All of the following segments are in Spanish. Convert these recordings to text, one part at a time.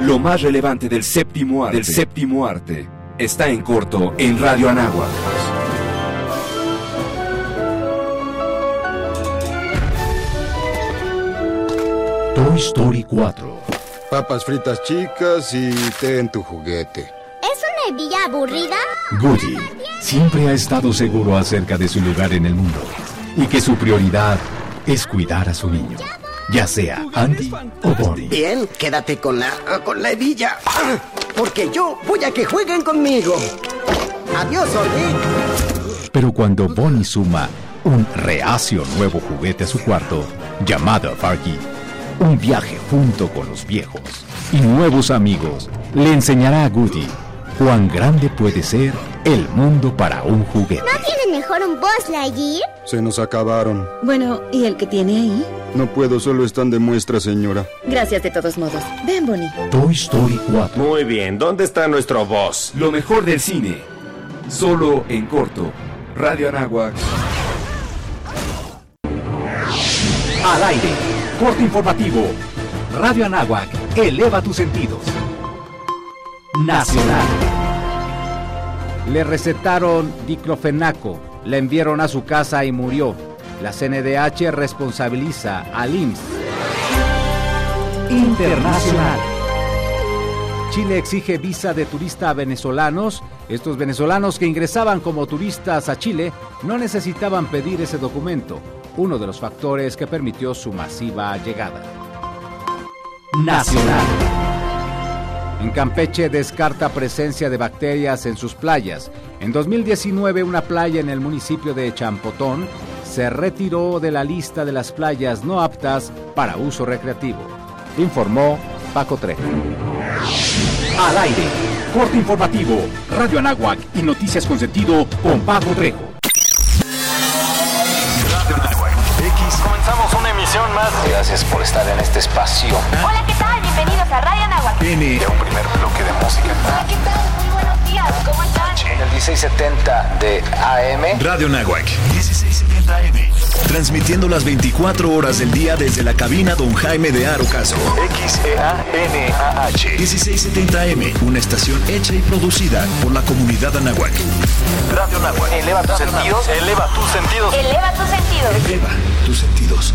Lo más relevante del séptimo arte, del séptimo arte está en corto en Radio Anáhuac. Toy Story 4. Papas fritas chicas y té en tu juguete. ¿Es una hebilla aburrida? Goody siempre ha estado seguro acerca de su lugar en el mundo y que su prioridad es cuidar a su niño, ya sea Andy o Bonnie. Bien, quédate con la, con la hebilla, porque yo voy a que jueguen conmigo. Adiós, Orly. Pero cuando Bonnie suma un reacio nuevo juguete a su cuarto, llamado Farky, un viaje junto con los viejos y nuevos amigos, le enseñará a Goody cuán grande puede ser el mundo para un juguete. ¿No tiene mejor un Buzz Lightyear? Se nos acabaron. Bueno, ¿y el que tiene ahí? No puedo, solo están de muestra, señora. Gracias de todos modos. Ven, Bonnie. Toy Story 4. Muy bien, ¿dónde está nuestro boss? Lo mejor del cine. Solo en corto. Radio Anáhuac. Al aire. Corte informativo. Radio Anáhuac. Eleva tus sentidos. Nacional. Le recetaron diclofenaco, le enviaron a su casa y murió. La CNDH responsabiliza al IMSS. Internacional. Chile exige visa de turista a venezolanos. Estos venezolanos que ingresaban como turistas a Chile no necesitaban pedir ese documento, uno de los factores que permitió su masiva llegada. Nacional. En Campeche descarta presencia de bacterias en sus playas. En 2019 una playa en el municipio de Champotón se retiró de la lista de las playas no aptas para uso recreativo. Informó Paco Trejo. Al aire. Corte informativo. Radio Anáhuac y noticias con sentido con Paco Trejo. Radio Anáhuac. X. Comenzamos una emisión más. Gracias por estar en este espacio. Hola, a Radio Anáhuac. N. De un primer bloque de música. Hola, ¿qué tal? Muy buenos días. ¿Cómo están? El 1670 de AM. Radio Nahuac. 1670 AM. Transmitiendo las 24 horas del día desde la cabina Don Jaime de Arocaso. XEANAH. 1670 AM. Una estación hecha y producida por la comunidad Anáhuac. Radio Nahuac. Eleva tus sentidos. Eleva tus sentidos. Eleva tus sentidos. Eleva tus sentidos.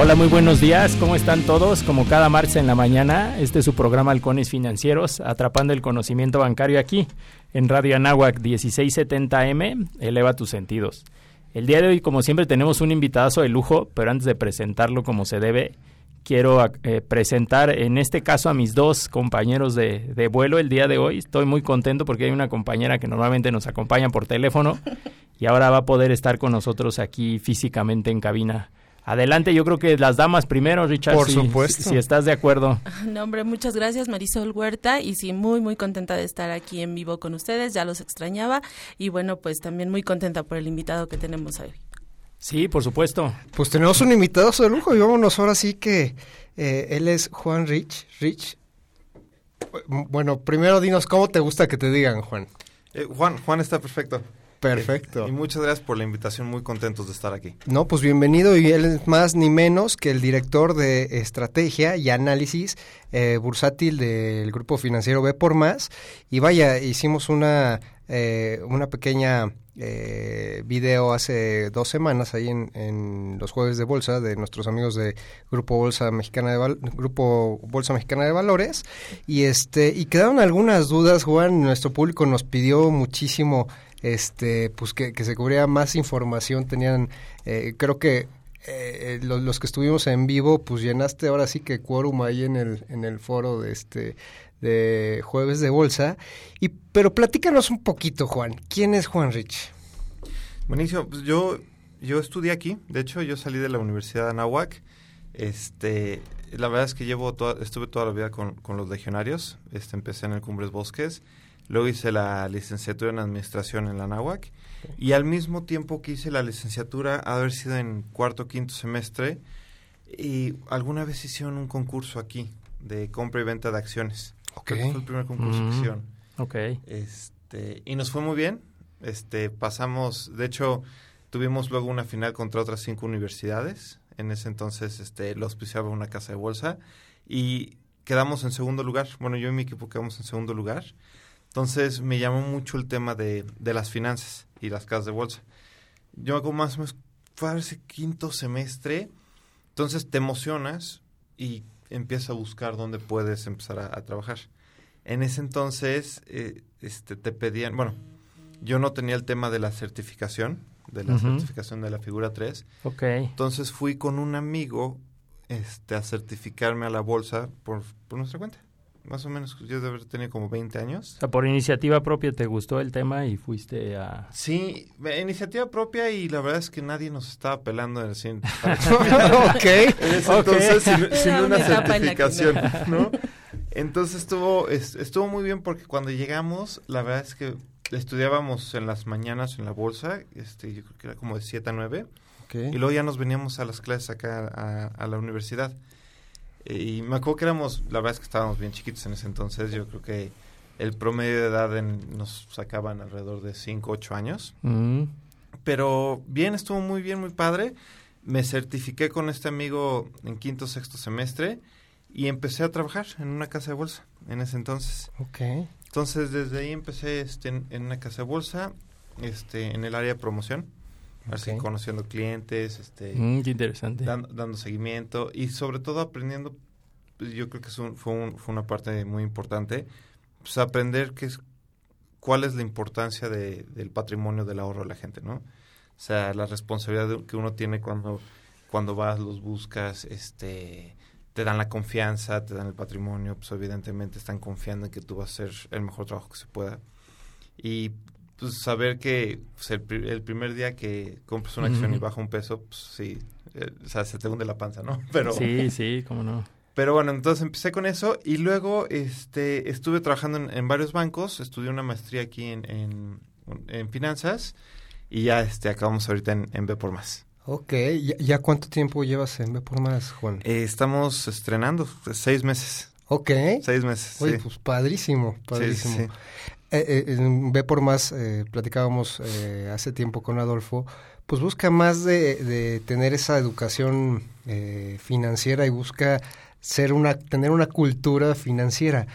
Hola, muy buenos días. ¿Cómo están todos? Como cada martes en la mañana, este es su programa Halcones Financieros, atrapando el conocimiento bancario aquí, en Radio Anáhuac 1670M. Eleva tus sentidos. El día de hoy, como siempre, tenemos un invitadazo de lujo, pero antes de presentarlo como se debe, quiero eh, presentar en este caso a mis dos compañeros de, de vuelo el día de hoy. Estoy muy contento porque hay una compañera que normalmente nos acompaña por teléfono y ahora va a poder estar con nosotros aquí físicamente en cabina. Adelante, yo creo que las damas primero, Richard. Por si, supuesto. Si, si, estás de acuerdo. No, hombre, muchas gracias, Marisol Huerta. Y sí, muy, muy contenta de estar aquí en vivo con ustedes. Ya los extrañaba. Y bueno, pues también muy contenta por el invitado que tenemos hoy. Sí, por supuesto. Pues tenemos un invitado de lujo y vámonos ahora sí que eh, él es Juan Rich. Rich. Bueno, primero dinos cómo te gusta que te digan, Juan. Eh, Juan, Juan está perfecto. Perfecto. Y muchas gracias por la invitación, muy contentos de estar aquí. No, pues bienvenido y él es más ni menos que el director de estrategia y análisis eh, bursátil del grupo financiero B por Más. Y vaya, hicimos una, eh, una pequeña eh, video hace dos semanas ahí en, en, los jueves de bolsa de nuestros amigos de Grupo Bolsa Mexicana de Val Grupo Bolsa Mexicana de Valores y este y quedaron algunas dudas Juan nuestro público nos pidió muchísimo este pues que, se cubriera más información tenían eh, creo que eh, los, los, que estuvimos en vivo pues llenaste ahora sí que quórum ahí en el en el foro de este de jueves de bolsa. Y pero platícanos un poquito Juan. Quién es Juan Rich buenísimo pues yo yo estudié aquí. De hecho yo salí de la Universidad de Anahuac este la verdad es que llevo estuve toda la vida con, con los legionarios. Este empecé en el Cumbres Bosques luego hice la licenciatura en administración en la NAWAC y al mismo tiempo que hice la licenciatura, haber sido en cuarto o quinto semestre, y alguna vez hicieron un concurso aquí de compra y venta de acciones. Ok. Fue el primer concurso Mm. que hicieron. Ok. Este, y nos fue muy bien. Este, pasamos, de hecho, tuvimos luego una final contra otras cinco universidades. En ese entonces, este, lo auspiciaba una casa de bolsa y quedamos en segundo lugar. Bueno, yo y mi equipo quedamos en segundo lugar. Entonces, me llamó mucho el tema de, de las finanzas y las casas de bolsa. Yo hago más o menos, fue a ese quinto semestre. Entonces, te emocionas y empiezas a buscar dónde puedes empezar a, a trabajar. En ese entonces, eh, este, te pedían, bueno, yo no tenía el tema de la certificación, de la certificación de la figura 3. Ok. Entonces fui con un amigo este, a certificarme a la bolsa por, por nuestra cuenta. Más o menos, yo debo haber tenido como 20 años. O sea, por iniciativa propia te gustó el tema y fuiste a... Sí, iniciativa propia y la verdad es que nadie nos estaba pelando en el cine. Ok, En ese ok. entonces, sin, una certificación, no. Entonces estuvo, es- estuvo muy bien porque cuando llegamos, la verdad es que estudiábamos en las mañanas en la bolsa, este, yo creo que era como de 7 a 9, Ok. y luego ya nos veníamos a las clases acá a, a la universidad. Y me acuerdo que éramos, la verdad es que estábamos bien chiquitos en ese entonces, yo creo que el promedio de edad en- nos sacaban alrededor de 5, 8 años. Mm. Pero bien, estuvo muy bien, muy padre. Me certifiqué con este amigo en quinto, sexto semestre y empecé a trabajar en una casa de bolsa en ese entonces. Ok. Entonces, desde ahí empecé este, en, en una casa de bolsa, este, en el área de promoción, así conociendo clientes, este, Mm, qué interesante. dando, dando seguimiento y sobre todo aprendiendo, pues, yo creo que es un- fue, un- fue una parte muy importante, pues aprender qué es, cuál es la importancia de, del patrimonio del ahorro de la gente, ¿no? O sea, la responsabilidad que uno tiene cuando, cuando vas, los buscas, este te dan la confianza, te dan el patrimonio, pues evidentemente están confiando en que tú vas a hacer el mejor trabajo que se pueda. Y pues saber que pues, el, pri- el primer día que compras una acción y baja un peso, pues sí, eh, o sea, se te hunde la panza, ¿no? Pero, Sí, sí, cómo no. pero bueno, entonces empecé con eso y luego este, estuve trabajando en, en varios bancos, estudié una maestría aquí en, en, en finanzas y ya este, acabamos ahorita en, en B por más. Ok, ¿Ya, ya cuánto tiempo llevas en B por más, Juan? Eh, estamos estrenando, seis meses. Ok. Seis meses, Oye, sí. pues padrísimo, padrísimo. sí. Eh, eh, Ve por más, eh, platicábamos eh, hace tiempo con Adolfo, pues busca más de, de tener esa educación eh, financiera y busca ser una, tener una cultura financiera.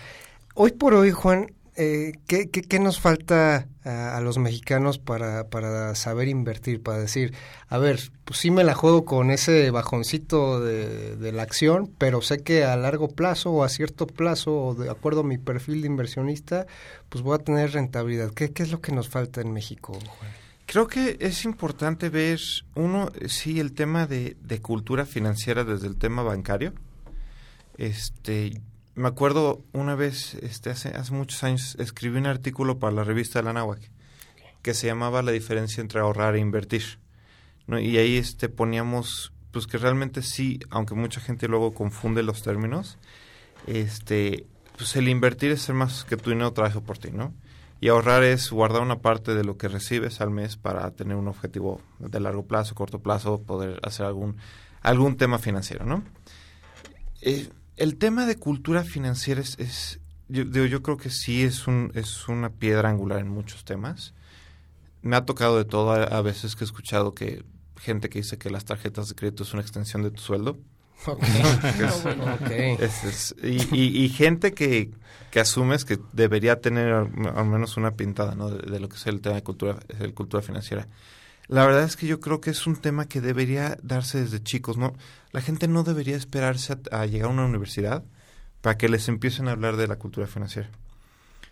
Hoy por hoy, Juan, eh, ¿qué, qué, qué nos falta a, a los mexicanos para, para saber invertir? Para decir, a ver, pues sí me la juego con ese bajoncito de, de la acción, pero sé que a largo plazo o a cierto plazo, o de acuerdo a mi perfil de inversionista, pues voy a tener rentabilidad. ¿Qué, qué es lo que nos falta en México, Juan? Creo que es importante ver, uno, sí, el tema de, de cultura financiera desde el tema bancario. Este, me acuerdo una vez, este, hace, hace muchos años, escribí un artículo para la revista de la Náhuac que se llamaba La diferencia entre ahorrar e invertir. ¿no? Y ahí este, poníamos, pues que realmente sí, aunque mucha gente luego confunde los términos, este, pues el invertir es ser más que tu dinero trabaje por ti, ¿no? Y ahorrar es guardar una parte de lo que recibes al mes para tener un objetivo de largo plazo, corto plazo, poder hacer algún, algún tema financiero, ¿no? Eh, el tema de cultura financiera es, es yo, digo, yo creo que sí es, un, es una piedra angular en muchos temas. Me ha tocado de todo, a, a veces que he escuchado que gente que dice que las tarjetas de crédito es una extensión de tu sueldo. Ok. Que es- Ok. es- es- y, y- y gente que, que asumes que debería tener al, al menos una pintada ¿no? de, de lo que es el tema de cultura, el cultura financiera. La verdad es que yo creo que es un tema que debería darse desde chicos, ¿no? La gente no debería esperarse a, a llegar a una universidad para que les empiecen a hablar de la cultura financiera.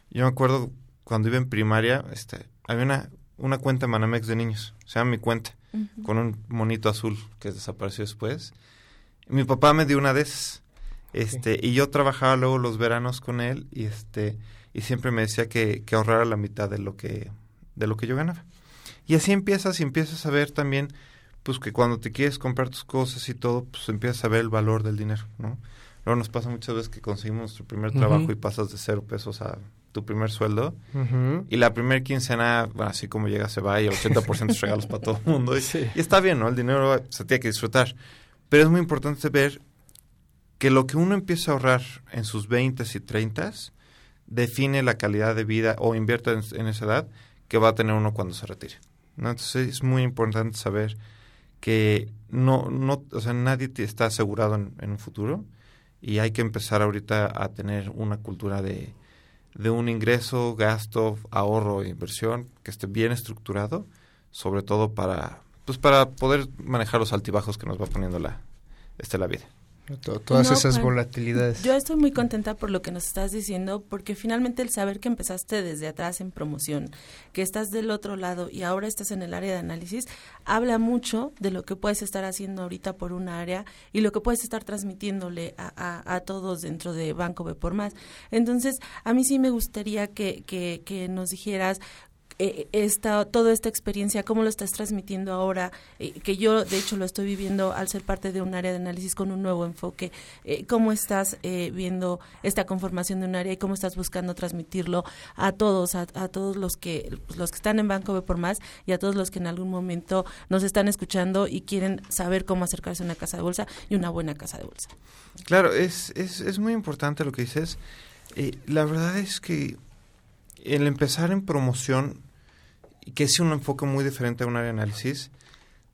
Yo me acuerdo cuando iba en primaria, este, había una, una cuenta en Manamex de niños, se llama Mi Cuenta, con un monito azul que desapareció después. Mi papá me dio una de esas. Este, y yo trabajaba luego los veranos con él y este y siempre me decía que, que ahorrara la mitad de lo que de lo que yo ganaba. Y así empiezas y empiezas a ver también pues que cuando te quieres comprar tus cosas y todo, pues empiezas a ver el valor del dinero, ¿no? Luego nos pasa muchas veces que conseguimos nuestro primer trabajo y pasas de cero pesos a tu primer sueldo y la primer quincena, bueno, así como llega se va y el 80% es regalos para todo el mundo. Y, y está bien, ¿no? El dinero se tiene que disfrutar. Pero es muy importante ver que lo que uno empieza a ahorrar en sus 20 y 30 define la calidad de vida o invierte en, en esa edad que va a tener uno cuando se retire. Entonces es muy importante saber que no, no, o sea, nadie está asegurado en, en un futuro y hay que empezar ahorita a tener una cultura de, de un ingreso, gasto, ahorro e inversión que esté bien estructurado, sobre todo para, pues para poder manejar los altibajos que nos va poniendo la, este, la vida. To- Todas No, esas Juan, volatilidades. Yo estoy muy contenta por lo que nos estás diciendo, porque finalmente el saber que empezaste desde atrás en promoción, que estás del otro lado y ahora estás en el área de análisis, habla mucho de lo que puedes estar haciendo ahorita por un área y lo que puedes estar transmitiéndole a, a- a todos dentro de Banco B por Más. Entonces, a mí sí me gustaría que, que, que nos dijeras esta, toda esta experiencia, cómo lo estás transmitiendo ahora, eh, que yo de hecho lo estoy viviendo al ser parte de un área de análisis con un nuevo enfoque, eh, cómo estás eh, viendo esta conformación de un área y cómo estás buscando transmitirlo a todos, a, todos los que, los que están en Banco B por Más y a todos los que en algún momento nos están escuchando y quieren saber cómo acercarse a una casa de bolsa y una buena casa de bolsa. Claro, es, es, es muy importante lo que dices. Eh, la verdad es que el empezar en promoción, que es un enfoque muy diferente a un área de análisis,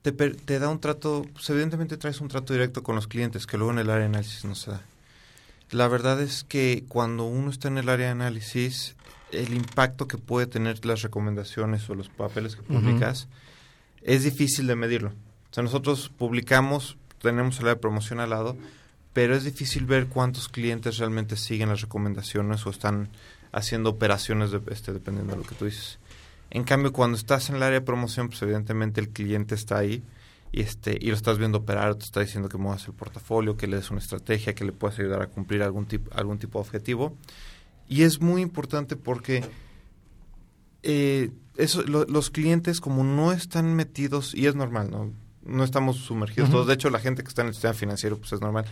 te, da un trato, pues evidentemente traes un trato directo con los clientes, que luego en el área de análisis no se da. La verdad es que cuando uno está en el área de análisis, el impacto que puede tener las recomendaciones o los papeles que publicas es difícil de medirlo. O sea, nosotros publicamos, tenemos el área de promoción al lado, pero es difícil ver cuántos clientes realmente siguen las recomendaciones o están haciendo operaciones de- este, dependiendo de lo que tú dices. En cambio, cuando estás en el área de promoción, pues evidentemente el cliente está ahí y este y lo estás viendo operar, te está diciendo que muevas el portafolio, que le des una estrategia, que le puedas ayudar a cumplir algún tipo algún tipo de objetivo. Y es muy importante porque eh, eso, lo- los clientes como no están metidos, y es normal, ¿no? No estamos sumergidos todos. De hecho, la gente que está en el sistema financiero, pues es normal.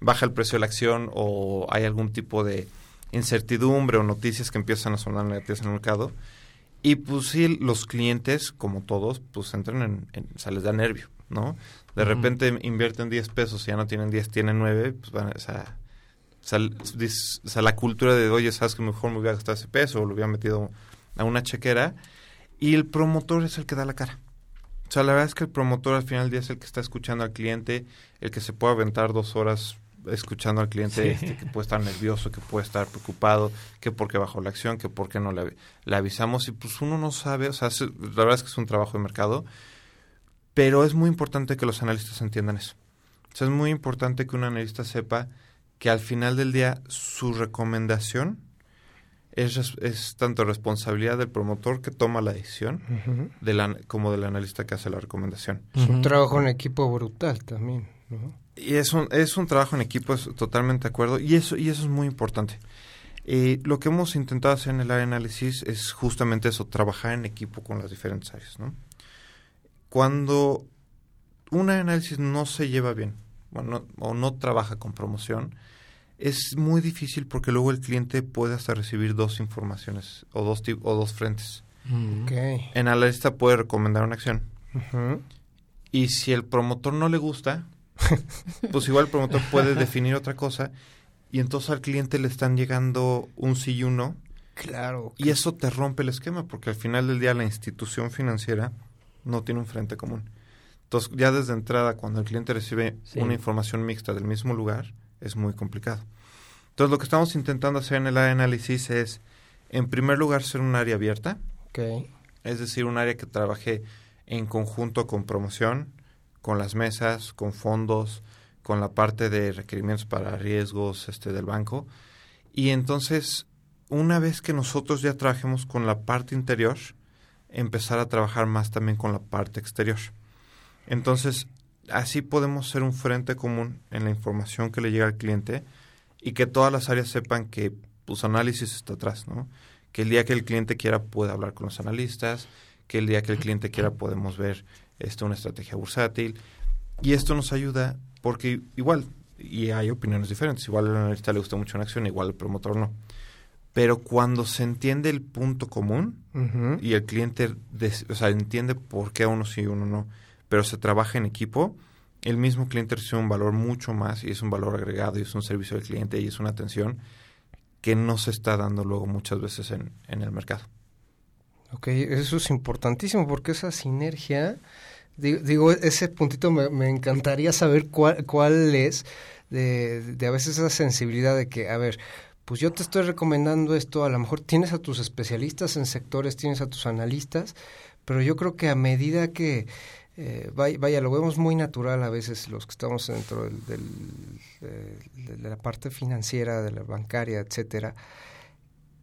Baja el precio de la acción o hay algún tipo de incertidumbre o noticias que empiezan a sonar negativas en el mercado. Y pues sí, los clientes, como todos, pues entran en, en o sea, les da nervio, ¿no? De repente invierten 10 pesos y ya no tienen 10, tienen 9, pues van, a- o sea, o sea, la cultura de, oye, sabes que mejor me hubiera gastado ese peso o lo hubiera metido a una chequera. Y el promotor es el que da la cara. O sea, la verdad es que el promotor al final del día es el que está escuchando al cliente, el que se puede aventar dos horas escuchando al cliente Sí. este, que puede estar nervioso, que puede estar preocupado, que por qué bajó la acción, que por qué no le, avi- le avisamos. Y pues uno no sabe, o sea, es- la verdad es que es un trabajo de mercado, pero es muy importante que los analistas entiendan eso. O sea, es muy importante que un analista sepa que al final del día su recomendación es, tanto responsabilidad del promotor que toma la decisión como del analista que hace la recomendación. Es un trabajo en equipo brutal también, ¿no? Y es un, es un trabajo en equipo, es totalmente de acuerdo, y eso, y eso es muy importante. Eh, lo que hemos intentado hacer en el área de análisis es justamente eso, trabajar en equipo con las diferentes áreas, ¿no? Cuando un área de análisis no se lleva bien, bueno, no- o no trabaja con promoción, es muy difícil porque luego el cliente puede hasta recibir dos informaciones o dos, o dos frentes. Ok. En analista puede recomendar una acción, y si el promotor no le gusta, pues igual el promotor puede definir otra cosa y entonces al cliente le están llegando un sí y un no. Claro. Y eso te rompe el esquema porque al final del día la institución financiera no tiene un frente común. Entonces ya desde entrada cuando el cliente recibe Sí. una información mixta del mismo lugar es muy complicado. Entonces lo que estamos intentando hacer en el análisis es en primer lugar ser un área abierta, Ok. es decir, un área que trabaje en conjunto con promoción, con las mesas, con fondos, con la parte de requerimientos para riesgos este, del banco. Y entonces, una vez que nosotros ya trabajemos con la parte interior, empezar a trabajar más también con la parte exterior. Entonces, así podemos ser un frente común en la información que le llega al cliente y que todas las áreas sepan que pues análisis está atrás, ¿no? Que el día que el cliente quiera puede hablar con los analistas, que el día que el cliente quiera podemos ver esto una estrategia bursátil y esto nos ayuda porque igual y hay opiniones diferentes, igual al analista le gusta mucho una acción, igual al promotor no. pero cuando se entiende el punto común y el cliente des- o sea, entiende por qué uno sí y uno no, pero se trabaja en equipo, el mismo cliente recibe un valor mucho más y es un valor agregado y es un servicio al cliente y es una atención que no se está dando luego muchas veces en, en el mercado. Ok, eso es importantísimo porque esa sinergia, digo, ese puntito me, encantaría saber cuál, cuál es de, de a veces esa sensibilidad de que, a ver, pues yo te estoy recomendando esto, a lo mejor tienes a tus especialistas en sectores, tienes a tus analistas, pero yo creo que a medida que, eh, vaya, lo vemos muy natural a veces los que estamos dentro del, eh, de la parte financiera, de la bancaria, etcétera,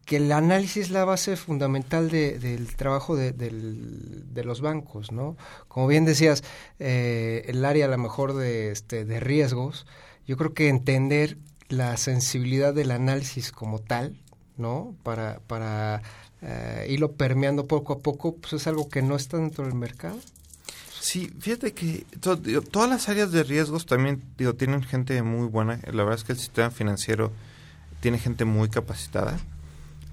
que el análisis es la base fundamental de- del trabajo de, del- de los bancos, ¿no? Como bien decías, eh, el área a lo mejor de, este, de riesgos, yo creo que entender la sensibilidad del análisis como tal, ¿no? Para, para eh, irlo permeando poco a poco, pues es algo que no está dentro del mercado. Sí, fíjate que todas las áreas de riesgos también digo, tienen gente muy buena. La verdad es que el sistema financiero tiene gente muy capacitada.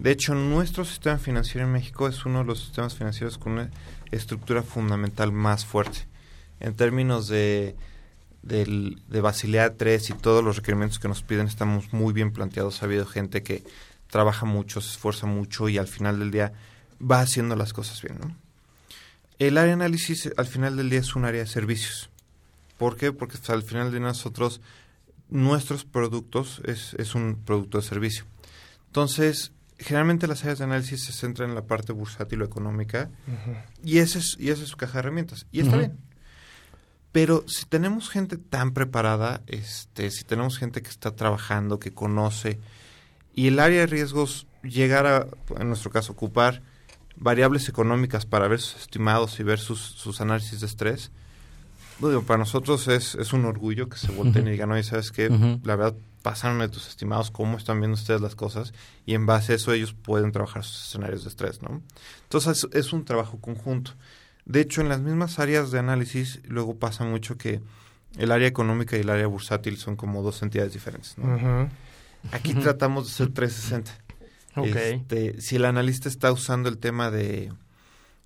De hecho, nuestro sistema financiero en México es uno de los sistemas financieros con una estructura fundamental más fuerte. En términos de, de Basilea 3 y todos los requerimientos que nos piden, estamos muy bien planteados. Ha habido gente que trabaja mucho, se esfuerza mucho y al final del día va haciendo las cosas bien. El área de análisis al final del día es un área de servicios. ¿Por qué? Porque pues, al final de nosotros, nuestros productos es, es un producto de servicio. Entonces, generalmente las áreas de análisis se centran en la parte bursátil o económica y ese es, y esa es su caja de herramientas. Y está bien. Pero si tenemos gente tan preparada, este, si tenemos gente que está trabajando, que conoce, y el área de riesgos llegar a, en nuestro caso, ocupar variables económicas para ver sus estimados y ver sus, sus análisis de estrés, digo, para nosotros es, es un orgullo que se volteen y digan, oye, ¿sabes qué? La verdad, de tus estimados, cómo están viendo ustedes las cosas, y en base a eso ellos pueden trabajar sus escenarios de estrés, ¿no? Entonces, es, un trabajo conjunto. De hecho, en las mismas áreas de análisis, luego pasa mucho que el área económica y el área bursátil son como dos entidades diferentes, ¿no? Aquí tratamos de ser 360. Ok. Este, si el analista está usando el tema de,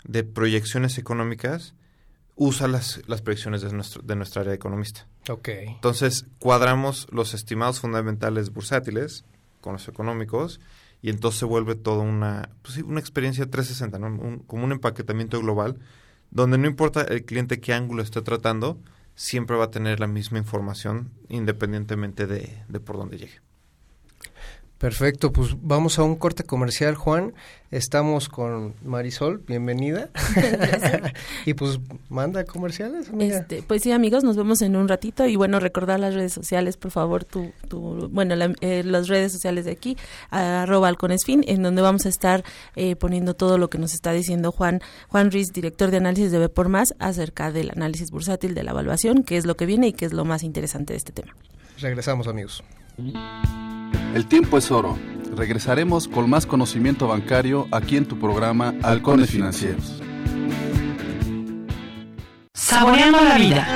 de proyecciones económicas, usa las, las proyecciones de, nuestro, de nuestra área de economista. Entonces, cuadramos los estimados fundamentales bursátiles con los económicos y entonces se vuelve toda una, pues una experiencia 360, ¿no? Un- como un empaquetamiento global, donde no importa el cliente qué ángulo esté tratando, siempre va a tener la misma información independientemente de, de por dónde llegue. Perfecto, pues vamos a un corte comercial, Juan. Estamos con Marisol, bienvenida. y pues manda comerciales, amiga. Este, pues sí, amigos, nos vemos en un ratito y bueno, recordar las redes sociales, por favor, tu, tu, bueno, la- eh, las redes sociales de aquí, arroba halconesfin, en donde vamos a estar eh, poniendo todo lo que nos está diciendo Juan, Juan Ruiz, director de análisis de B por Más, acerca del análisis bursátil, de la evaluación, qué es lo que viene y qué es lo más interesante de este tema. Regresamos, amigos. El tiempo es oro. Regresaremos con más conocimiento bancario aquí en tu programa Halcones Financieros. Saboreando la vida.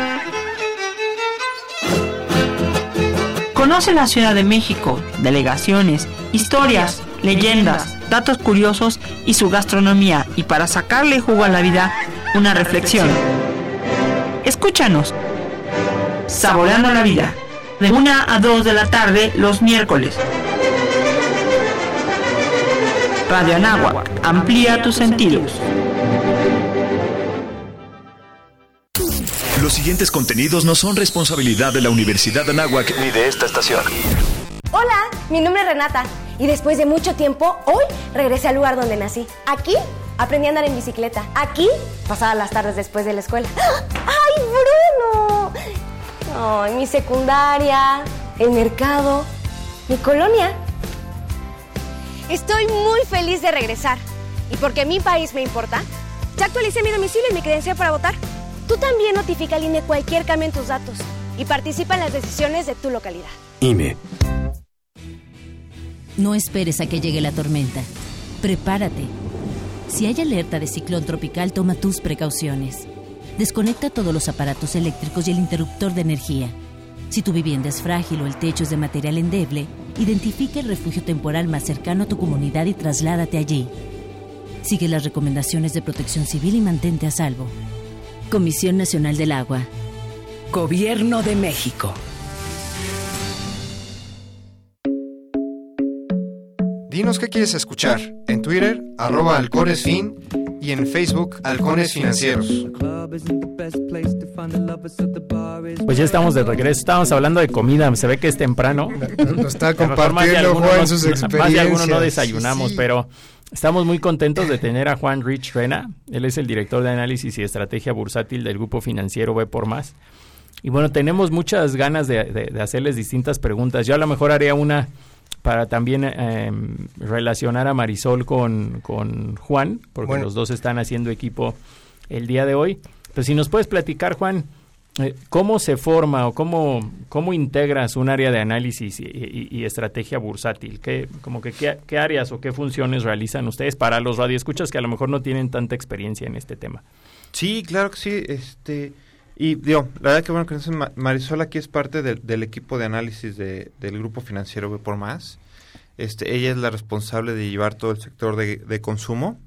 Conoce la Ciudad de México, delegaciones, historias, leyendas, datos curiosos y su gastronomía y para sacarle jugo a la vida, una reflexión. Escúchanos. Saboreando la vida. De 1 a 2 de la tarde los miércoles. Radio Anáhuac. Amplía tus sentidos. Los siguientes contenidos no son responsabilidad de la Universidad de Anáhuac ni de esta estación. Hola, mi nombre es Renata y después de mucho tiempo, hoy regresé al lugar donde nací. Aquí aprendí a andar en bicicleta. Aquí pasaba las tardes después de la escuela. ¡Ay, Bruno! Ay, mi secundaria, el mercado, mi colonia. Estoy muy feliz de regresar. Y porque mi país me importa, ya actualicé mi domicilio y mi credencial para votar. Tú también notifica al INE cualquier cambio en tus datos y participa en las decisiones de tu localidad. INE. No esperes a que llegue la tormenta. Prepárate. Si hay alerta de ciclón tropical, toma tus precauciones. Desconecta todos los aparatos eléctricos y el interruptor de energía. Si tu vivienda es frágil o el techo es de material endeble, Identifica el refugio temporal más cercano a tu comunidad y trasládate allí. Sigue las recomendaciones de protección civil y mantente a salvo. Comisión Nacional del Agua. Gobierno de México. Dinos qué quieres escuchar. En Twitter, arroba y en Facebook, Halcones Financieros. Pues ya estamos de regreso. Estábamos hablando de comida. Se ve que es temprano. Nos está compartiendo Juan sus experiencias. Más de algunos no desayunamos, pero estamos muy contentos de tener a Juan Rich Rena. Él es el director de análisis y estrategia bursátil del grupo financiero B por Más. Y bueno, tenemos muchas ganas de, de, de hacerles distintas preguntas. Yo a lo mejor haría una para también eh, relacionar a Marisol con, con Juan, porque bueno. los dos están haciendo equipo el día de hoy. Pero si nos puedes platicar, Juan, eh, ¿cómo se forma o cómo, cómo integras un área de análisis y, y, y estrategia bursátil? ¿Qué, como que, qué, ¿Qué áreas o qué funciones realizan ustedes para los radioescuchas que a lo mejor no tienen tanta experiencia en este tema? Sí, claro que sí. Este, y digo, la verdad que bueno que Marisol aquí es parte del, del equipo de análisis de, del grupo financiero B por Más. Este, ella es la responsable de llevar todo el sector de, de consumo.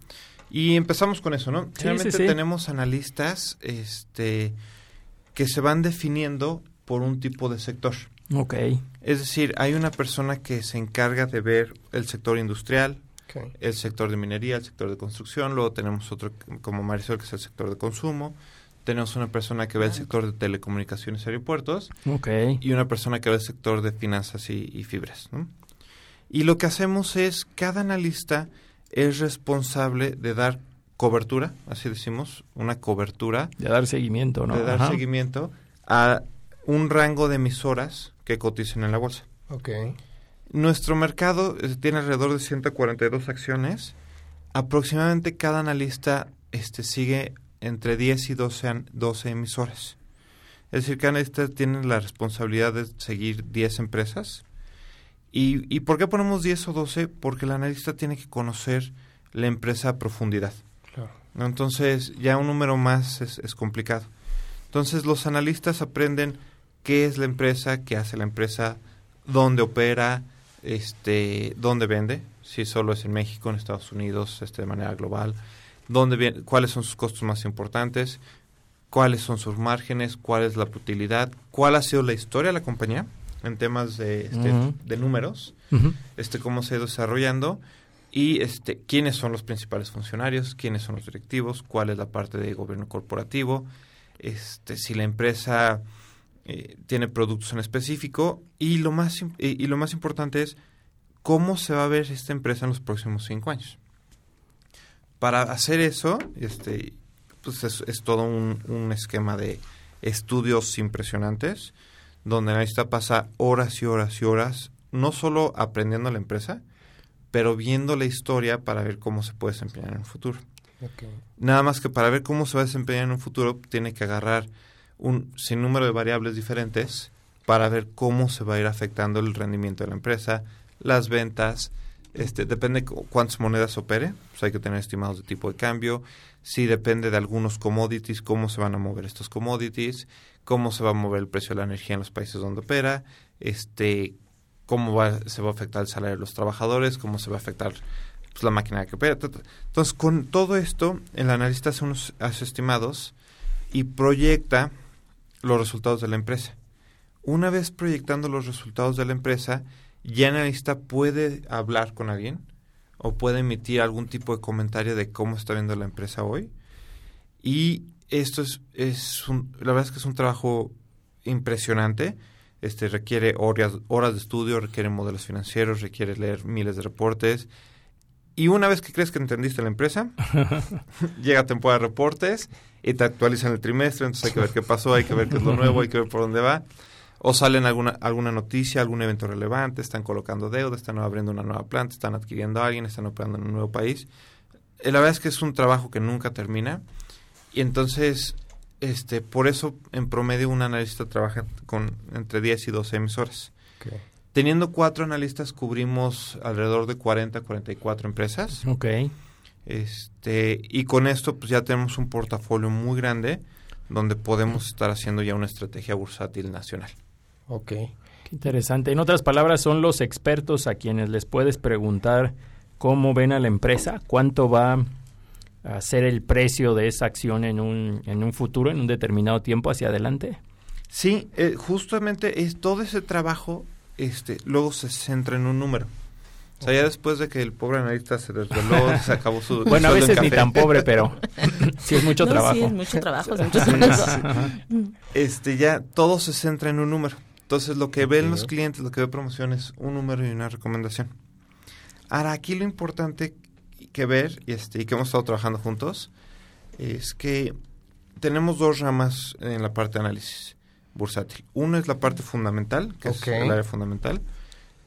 Y empezamos con eso, ¿no? Sí, Generalmente sí, sí. tenemos analistas este, que se van definiendo por un tipo de sector. Ok. Es decir, hay una persona que se encarga de ver el sector industrial, okay. el sector de minería, el sector de construcción, luego tenemos otro como Marisol que es el sector de consumo, tenemos una persona que ve el sector de telecomunicaciones y aeropuertos okay. y una persona que ve el sector de finanzas y, y fibras. ¿no? Y lo que hacemos es, cada analista es responsable de dar cobertura, así decimos, una cobertura. De dar seguimiento, ¿no? De dar Ajá. seguimiento a un rango de emisoras que cotizan en la bolsa. Ok. Nuestro mercado eh, tiene alrededor de 142 acciones. Aproximadamente cada analista este, sigue entre 10 y 12, 12 emisores. Es decir, cada analista tiene la responsabilidad de seguir 10 empresas. ¿Y, ¿Y por qué ponemos 10 o 12? Porque el analista tiene que conocer la empresa a profundidad. Claro. Entonces, ya un número más es, es complicado. Entonces, los analistas aprenden qué es la empresa, qué hace la empresa, dónde opera, este, dónde vende, si solo es en México, en Estados Unidos, este, de manera global, dónde viene, cuáles son sus costos más importantes, cuáles son sus márgenes, cuál es la utilidad, cuál ha sido la historia de la compañía en temas de, este, uh -huh. de números, uh -huh. este, cómo se ha ido desarrollando y este, quiénes son los principales funcionarios, quiénes son los directivos, cuál es la parte de gobierno corporativo, este, si la empresa eh, tiene productos en específico y lo más y, y lo más importante es cómo se va a ver esta empresa en los próximos cinco años. Para hacer eso, este, pues es, es todo un, un, esquema de estudios impresionantes, donde el analista pasa horas y horas y horas, no solo aprendiendo la empresa, pero viendo la historia para ver cómo se puede desempeñar en un futuro. Okay. Nada más que para ver cómo se va a desempeñar en un futuro, tiene que agarrar un sinnúmero de variables diferentes para ver cómo se va a ir afectando el rendimiento de la empresa, las ventas, este, depende cuántas monedas opere, pues hay que tener estimados de tipo de cambio, si depende de algunos commodities, cómo se van a mover estos commodities, cómo se va a mover el precio de la energía en los países donde opera, este, cómo va, se va a afectar el salario de los trabajadores, cómo se va a afectar pues, la máquina que opera. Entonces, con todo esto, el analista hace unos estimados y proyecta los resultados de la empresa. Una vez proyectando los resultados de la empresa, ya el analista puede hablar con alguien o puede emitir algún tipo de comentario de cómo está viendo la empresa hoy. Y esto es, es un, la verdad es que es un trabajo impresionante. Este requiere horas, horas de estudio, requiere modelos financieros, requiere leer miles de reportes. Y una vez que crees que entendiste la empresa, llega temporada de reportes y te actualizan el trimestre, entonces hay que ver qué pasó, hay que ver qué es lo nuevo, hay que ver por dónde va. O salen alguna, alguna noticia, algún evento relevante, están colocando deuda, están abriendo una nueva planta, están adquiriendo a alguien, están operando en un nuevo país. Eh, la verdad es que es un trabajo que nunca termina. Y entonces, este, por eso en promedio un analista trabaja con entre 10 y 12 emisoras. Okay. Teniendo cuatro analistas cubrimos alrededor de 40, 44 empresas. Ok. Este, y con esto pues ya tenemos un portafolio muy grande donde podemos estar haciendo ya una estrategia bursátil nacional. Ok. Interesante. En otras palabras, son los expertos a quienes les puedes preguntar cómo ven a la empresa, cuánto va a ser el precio de esa acción en un, en un futuro, en un determinado tiempo hacia adelante. Sí, eh, justamente es todo ese trabajo, este, luego se centra en un número. O sea, ya después de que el pobre analista se desveló, se acabó su Bueno, a veces ni tan pobre, pero sí es mucho No, trabajo. sí, es mucho trabajo, es mucho trabajo. este ya todo se centra en un número. Entonces lo que ven los clientes, lo que ve promoción es un número y una recomendación. Ahora aquí lo importante que ver y este y que hemos estado trabajando juntos es que tenemos dos ramas en la parte de análisis bursátil. Uno es la parte fundamental, que es el área fundamental,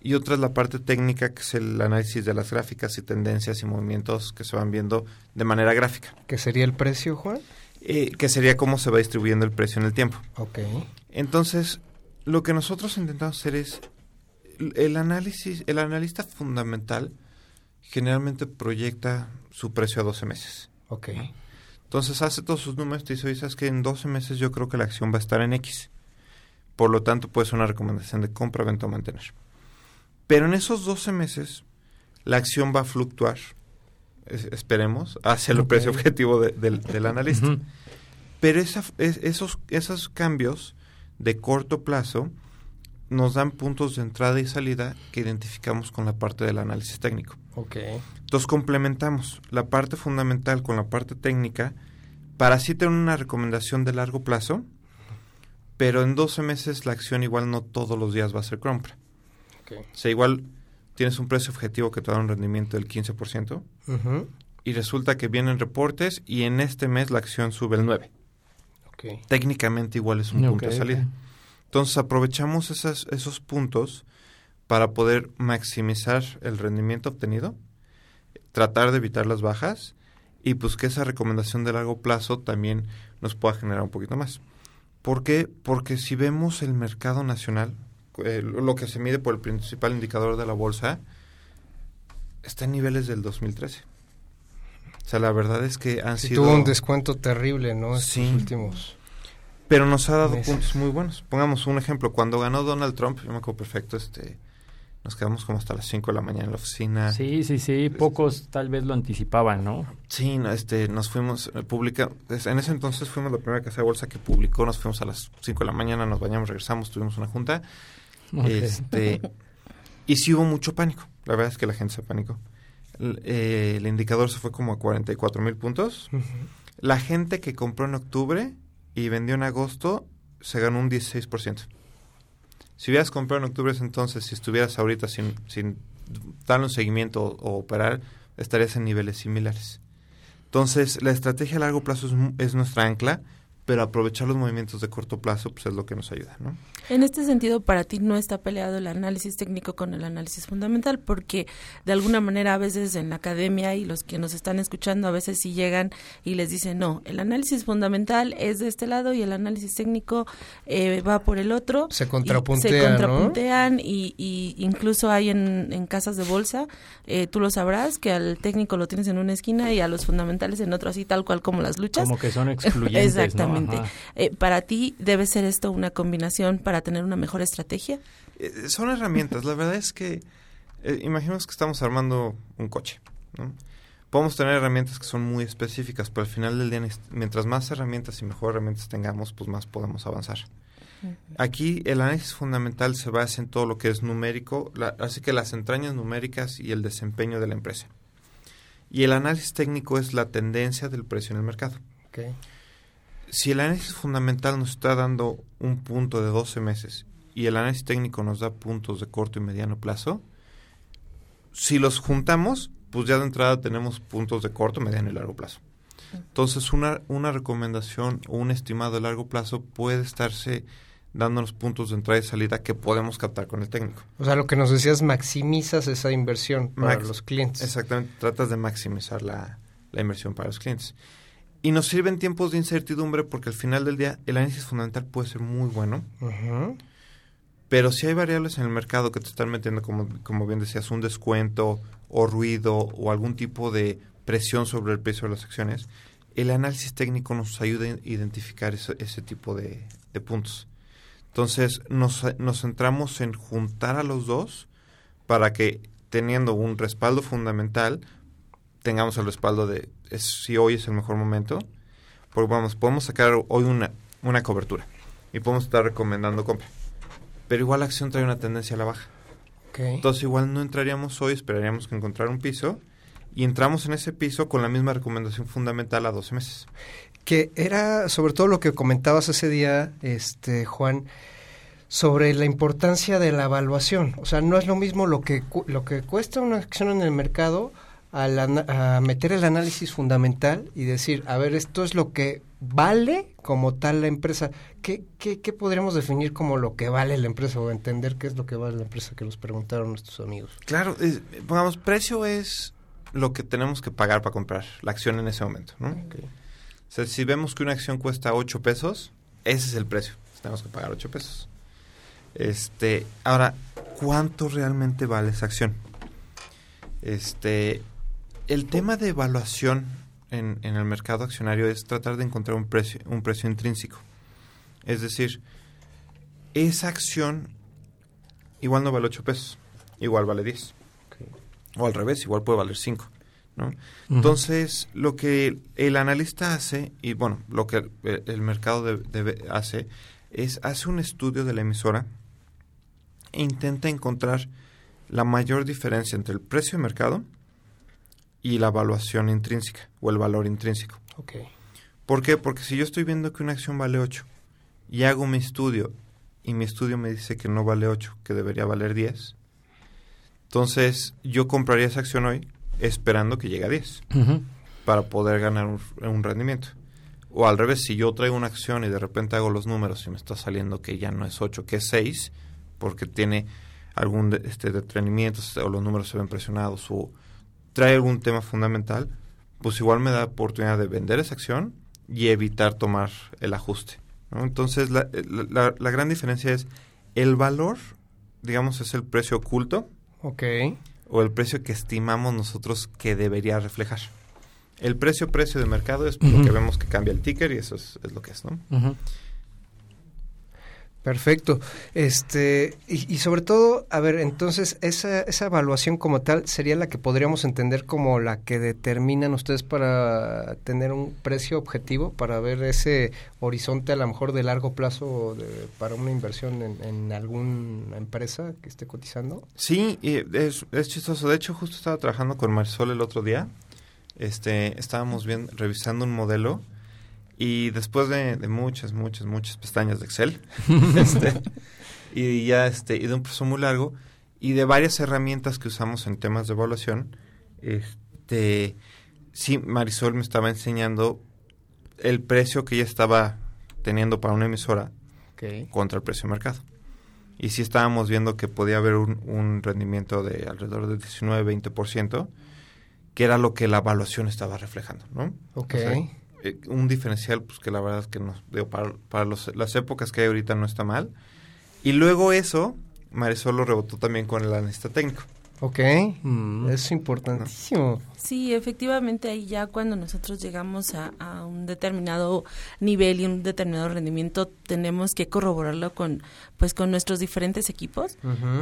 y otra es la parte técnica, que es el análisis de las gráficas y tendencias y movimientos que se van viendo de manera gráfica. ¿Qué sería el precio, Juan? Eh, que sería cómo se va distribuyendo el precio en el tiempo. Ok. Entonces, lo que nosotros intentamos hacer es el análisis, el analista fundamental generalmente proyecta su precio a 12 meses. Ok. Entonces hace todos sus números y dice, sabes que en 12 meses yo creo que la acción va a estar en X. Por lo tanto, puede ser una recomendación de compra, venta o mantener. Pero en esos 12 meses, la acción va a fluctuar, es- esperemos, hacia el precio objetivo de- del, del analista. Pero esa, es- esos, esos cambios de corto plazo nos dan puntos de entrada y salida que identificamos con la parte del análisis técnico. Ok. Entonces complementamos la parte fundamental con la parte técnica para así tener una recomendación de largo plazo, pero en 12 meses la acción igual no todos los días va a ser compra. Ok. O sea, igual tienes un precio objetivo que te da un rendimiento del 15% Ujú. y resulta que vienen reportes y en este mes la acción sube el 9%. Técnicamente igual es un punto de salida. Entonces aprovechamos esas, esos puntos para poder maximizar el rendimiento obtenido, tratar de evitar las bajas y pues que esa recomendación de largo plazo también nos pueda generar un poquito más. ¿Por qué? Porque si vemos el mercado nacional, eh, lo que se mide por el principal indicador de la bolsa, está en niveles del 2013. O sea, la verdad es que han Sí, sido... tuvo un descuento terrible, ¿no? Estos Sí. últimos. Pero nos ha dado meses. puntos muy buenos. Pongamos un ejemplo. Cuando ganó Donald Trump, yo me acuerdo perfecto, este, nos quedamos como hasta las 5 de la mañana en la oficina. Sí, sí, sí, pocos tal vez lo anticipaban, ¿no? Sí, no, este, nos fuimos, eh, publica, en ese entonces fuimos la primera casa de bolsa que publicó, nos fuimos a las 5 de la mañana, nos bañamos, regresamos, tuvimos una junta. Ok. Este, y sí hubo mucho pánico. La verdad es que la gente se pánico. El, eh, el indicador se fue como a 44 mil puntos. La gente que compró en octubre y vendió en agosto se ganó un 16%. Si hubieras comprado en octubre entonces, si estuvieras ahorita sin, sin darle un seguimiento o, o operar, estarías en niveles similares. Entonces, la estrategia a largo plazo es, es nuestra ancla, pero aprovechar los movimientos de corto plazo pues es lo que nos ayuda, ¿no? En este sentido, para ti no está peleado el análisis técnico con el análisis fundamental, porque de alguna manera a veces en la academia y los que nos están escuchando a veces sí llegan y les dicen, no, el análisis fundamental es de este lado y el análisis técnico eh, va por el otro. Se Y contrapuntea, Se ¿no? contrapuntean y, y incluso hay en, en casas de bolsa, eh, tú lo sabrás, que al técnico lo tienes en una esquina y a los fundamentales en otro, así tal cual como las luchas. Como que son excluyentes, ¿no? Exactamente. Eh, para ti debe ser esto una combinación para tener una mejor estrategia. Eh, son herramientas. La verdad es que eh, imaginemos que estamos armando un coche. ¿no? Podemos tener herramientas que son muy específicas, pero al final del día, mientras más herramientas y mejor herramientas tengamos, pues más podemos avanzar. Aquí el análisis fundamental se basa en todo lo que es numérico, la- así que las entrañas numéricas y el desempeño de la empresa. Y el análisis técnico es la tendencia del precio en el mercado. Ok. Si el análisis fundamental nos está dando un punto de 12 meses y el análisis técnico nos da puntos de corto y mediano plazo, si los juntamos, pues ya de entrada tenemos puntos de corto, mediano y largo plazo. Entonces, una, una recomendación o un estimado de largo plazo puede estarse dándonos puntos de entrada y salida que podemos captar con el técnico. O sea, lo que nos decías, maximizas esa inversión para Max- los clientes. Exactamente, tratas de maximizar la, la inversión para los clientes. Y nos sirven tiempos de incertidumbre porque al final del día el análisis fundamental puede ser muy bueno, pero si hay variables en el mercado que te están metiendo, como, como bien decías, un descuento o ruido o algún tipo de presión sobre el precio de las acciones, el análisis técnico nos ayuda a identificar ese, ese tipo de, de puntos. Entonces nos, nos centramos en juntar a los dos para que teniendo un respaldo fundamental, tengamos el respaldo de si hoy es el mejor momento, porque vamos, podemos sacar hoy una, una cobertura y podemos estar recomendando compra. Pero igual la acción trae una tendencia a la baja. Entonces igual no entraríamos hoy, esperaríamos que encontrar un piso y entramos en ese piso con la misma recomendación fundamental a 12 meses. Que era sobre todo lo que comentabas ese día, este Juan, sobre la importancia de la evaluación. O sea, no es lo mismo lo que, lo que cuesta una acción en el mercado a meter el análisis fundamental y decir, a ver, esto es lo que vale como tal la empresa. ¿Qué, qué, qué podríamos definir como lo que vale la empresa o entender qué es lo que vale la empresa que nos preguntaron nuestros amigos? Claro, pongamos, precio es lo que tenemos que pagar para comprar la acción en ese momento. ¿no? O sea, si vemos que una acción cuesta 8 pesos, ese es el precio. Tenemos que pagar 8 pesos. Este, ahora, ¿cuánto realmente vale esa acción? Este, el tema de evaluación en, en, el mercado accionario es tratar de encontrar un precio, un precio intrínseco. Es decir, esa acción igual no vale 8 pesos, igual vale 10. O al revés, igual puede valer 5. ¿no? Entonces, lo que el analista hace, y bueno, lo que el, mercado hace, es hace un estudio de la emisora e intenta encontrar la mayor diferencia entre el precio de mercado y la evaluación intrínseca o el valor intrínseco. Okay. ¿Por qué? Porque si yo estoy viendo que una acción vale 8 y hago mi estudio y mi estudio me dice que no vale 8, que debería valer 10, entonces yo compraría esa acción hoy esperando que llegue a 10 para poder ganar un, rendimiento. O al revés, si yo traigo una acción y de repente hago los números y me está saliendo que ya no es 8, que es 6, porque tiene algún de, este, detenimiento o los números se ven presionados o trae algún tema fundamental, pues igual me da oportunidad de vender esa acción y evitar tomar el ajuste. Entonces, la, la, la, gran diferencia es el valor, digamos, es el precio oculto. Ok. O el precio que estimamos nosotros que debería reflejar. El precio, precio de mercado es lo que vemos que cambia el ticker y eso es, es lo que es, ¿no? Perfecto. Este, y, sobre todo, a ver, entonces, esa, esa evaluación como tal sería la que podríamos entender como la que determinan ustedes para tener un precio objetivo, para ver ese horizonte a lo mejor de largo plazo para una inversión en, en, alguna empresa que esté cotizando. Sí, es, es chistoso. De hecho, justo estaba trabajando con Marisol el otro día. Este, estábamos bien, revisando un modelo y después de, muchas, muchas, muchas pestañas de Excel, este, y ya este, y de un proceso muy largo, y de varias herramientas que usamos en temas de evaluación, este, sí, Marisol me estaba enseñando el precio que ella estaba teniendo para una emisora contra el precio de mercado. Y sí estábamos viendo que podía haber un, un rendimiento de alrededor del 19-20%, que era lo que la evaluación estaba reflejando, ¿no? Ok. Eh, un diferencial pues que la verdad es que no, digo, para, para los, las épocas que hay ahorita no está mal. Y luego eso, Marisol lo rebotó también con el analista técnico. Ok, mm. es importantísimo. Sí, efectivamente ahí ya cuando nosotros llegamos a, un determinado nivel y un determinado rendimiento tenemos que corroborarlo con pues con nuestros diferentes equipos.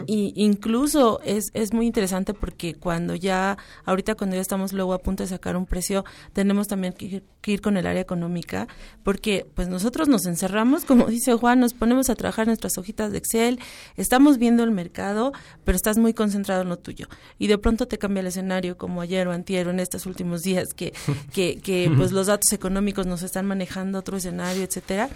Y incluso es, es muy interesante porque cuando ya ahorita cuando ya estamos luego a punto de sacar un precio tenemos también que, ir con el área económica porque pues nosotros nos encerramos como dice Juan nos ponemos a trabajar nuestras hojitas de Excel estamos viendo el mercado pero estás muy concentrado en lo tuyo. Y de pronto te cambia el escenario como ayer o antier en estos últimos días que que, que pues los datos económicos nos están manejando otro escenario etcétera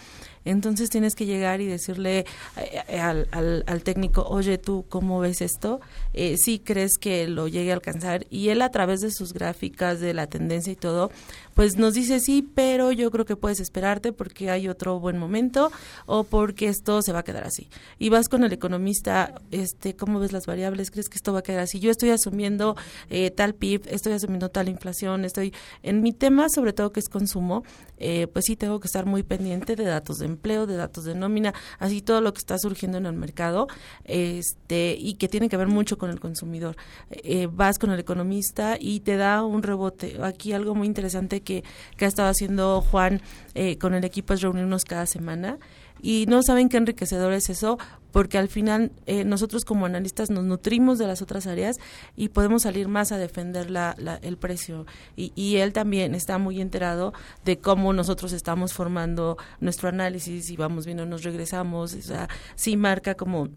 entonces tienes que llegar y decirle eh, eh, al, al, técnico, oye, ¿tú cómo ves esto? Eh, ¿Sí crees que lo llegue a alcanzar? Y él a través de sus gráficas, de la tendencia y todo, pues nos dice sí, pero yo creo que puedes esperarte porque hay otro buen momento o porque esto se va a quedar así. Y vas con el economista, este, ¿cómo ves las variables? ¿Crees que esto va a quedar así? Yo estoy asumiendo eh, tal PIB, estoy asumiendo tal inflación, estoy en mi tema, sobre todo que es consumo, eh, pues sí tengo que estar muy pendiente de datos de empleo, de datos de nómina, así todo lo que está surgiendo en el mercado, este, y que tiene que ver mucho con el consumidor. Eh, vas con el economista y te da un rebote. Aquí algo muy interesante que, ha estado haciendo Juan eh, con el equipo es reunirnos cada semana y no saben qué enriquecedor es eso porque al final eh, nosotros como analistas nos nutrimos de las otras áreas y podemos salir más a defender la, el precio. Y, y, él también está muy enterado de cómo nosotros estamos formando nuestro análisis y vamos viendo, nos regresamos, o sea, sí marca como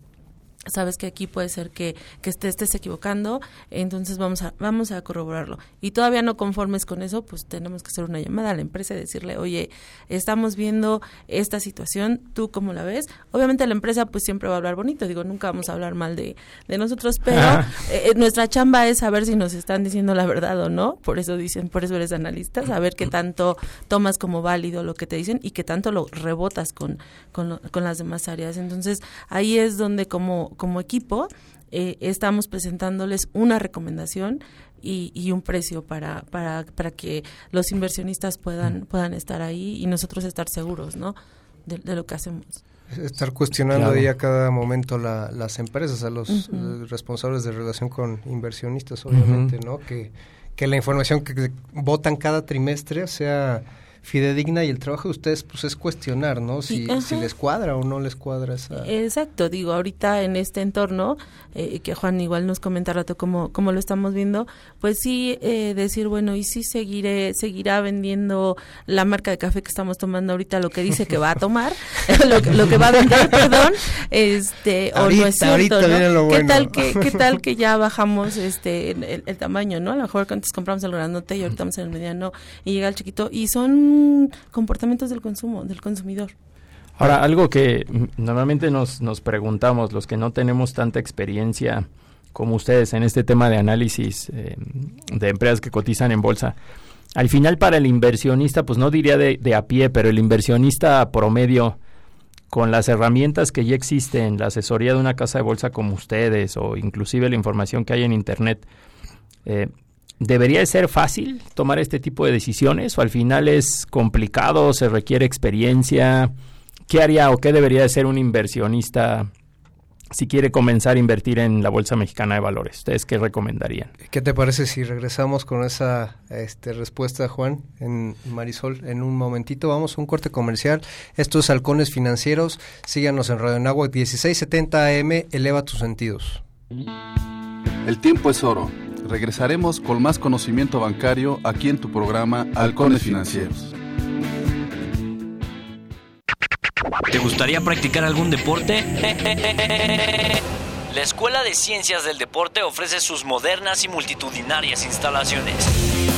sabes que aquí puede ser que, que te estés equivocando, entonces vamos a, vamos a corroborarlo. Y todavía no conformes con eso, pues tenemos que hacer una llamada a la empresa y decirle, oye, estamos viendo esta situación, ¿tú cómo la ves? Obviamente la empresa pues siempre va a hablar bonito, digo, nunca vamos a hablar mal de, de nosotros, pero eh, eh, nuestra chamba es saber si nos están diciendo la verdad o no, por eso dicen, por eso eres analista, saber qué tanto tomas como válido lo que te dicen y qué tanto lo rebotas con, con, con las demás áreas. Entonces ahí es donde como como, equipo eh, estamos presentándoles una recomendación y, un precio para, para, para que los inversionistas puedan, puedan estar ahí y nosotros estar seguros ¿no? de, lo que hacemos. Estar cuestionando ahí a cada momento las empresas, a los responsables de relación con inversionistas, obviamente, ¿no? Que, que la información que votan cada trimestre sea fidedigna y el trabajo de ustedes pues es cuestionar, ¿no? Si, si les cuadra o no les cuadra esa... Exacto, digo, ahorita en este entorno, eh, que Juan igual nos comenta rato cómo, cómo lo estamos viendo, pues sí eh, decir, bueno, y sí seguiré, seguirá vendiendo la marca de café que estamos tomando ahorita, lo que dice que va a tomar, lo, que va a vender, perdón, este, o no es cierto, ¿no? ¿Qué tal que, qué tal que ya bajamos este el, el, tamaño, ¿no? A lo mejor antes compramos el grandote y ahorita estamos en el mediano y llega el chiquito y son comportamientos del consumo, del consumidor. Ahora, algo que normalmente nos, nos preguntamos, los que no tenemos tanta experiencia como ustedes en este tema de análisis eh, de empresas que cotizan en bolsa, al final para el inversionista, pues no diría de, a pie, pero el inversionista promedio, con las herramientas que ya existen, la asesoría de una casa de bolsa como ustedes o inclusive la información que hay en Internet, eh, ¿Debería ser fácil tomar este tipo de decisiones o al final es complicado, se requiere experiencia? ¿Qué haría o qué debería de ser un inversionista si quiere comenzar a invertir en la Bolsa Mexicana de Valores? ¿Ustedes qué recomendarían? ¿Qué te parece si regresamos con esa este, respuesta, Juan, en Marisol? En un momentito vamos a un corte comercial. Estos Halcones Financieros. Síganos en Radio Nahuatl 1670 AM. Eleva tus sentidos. El tiempo es oro Regresaremos con más conocimiento bancario aquí en tu programa Halcones Financieros. ¿Te gustaría practicar algún deporte? La Escuela de Ciencias del Deporte ofrece sus modernas y multitudinarias instalaciones.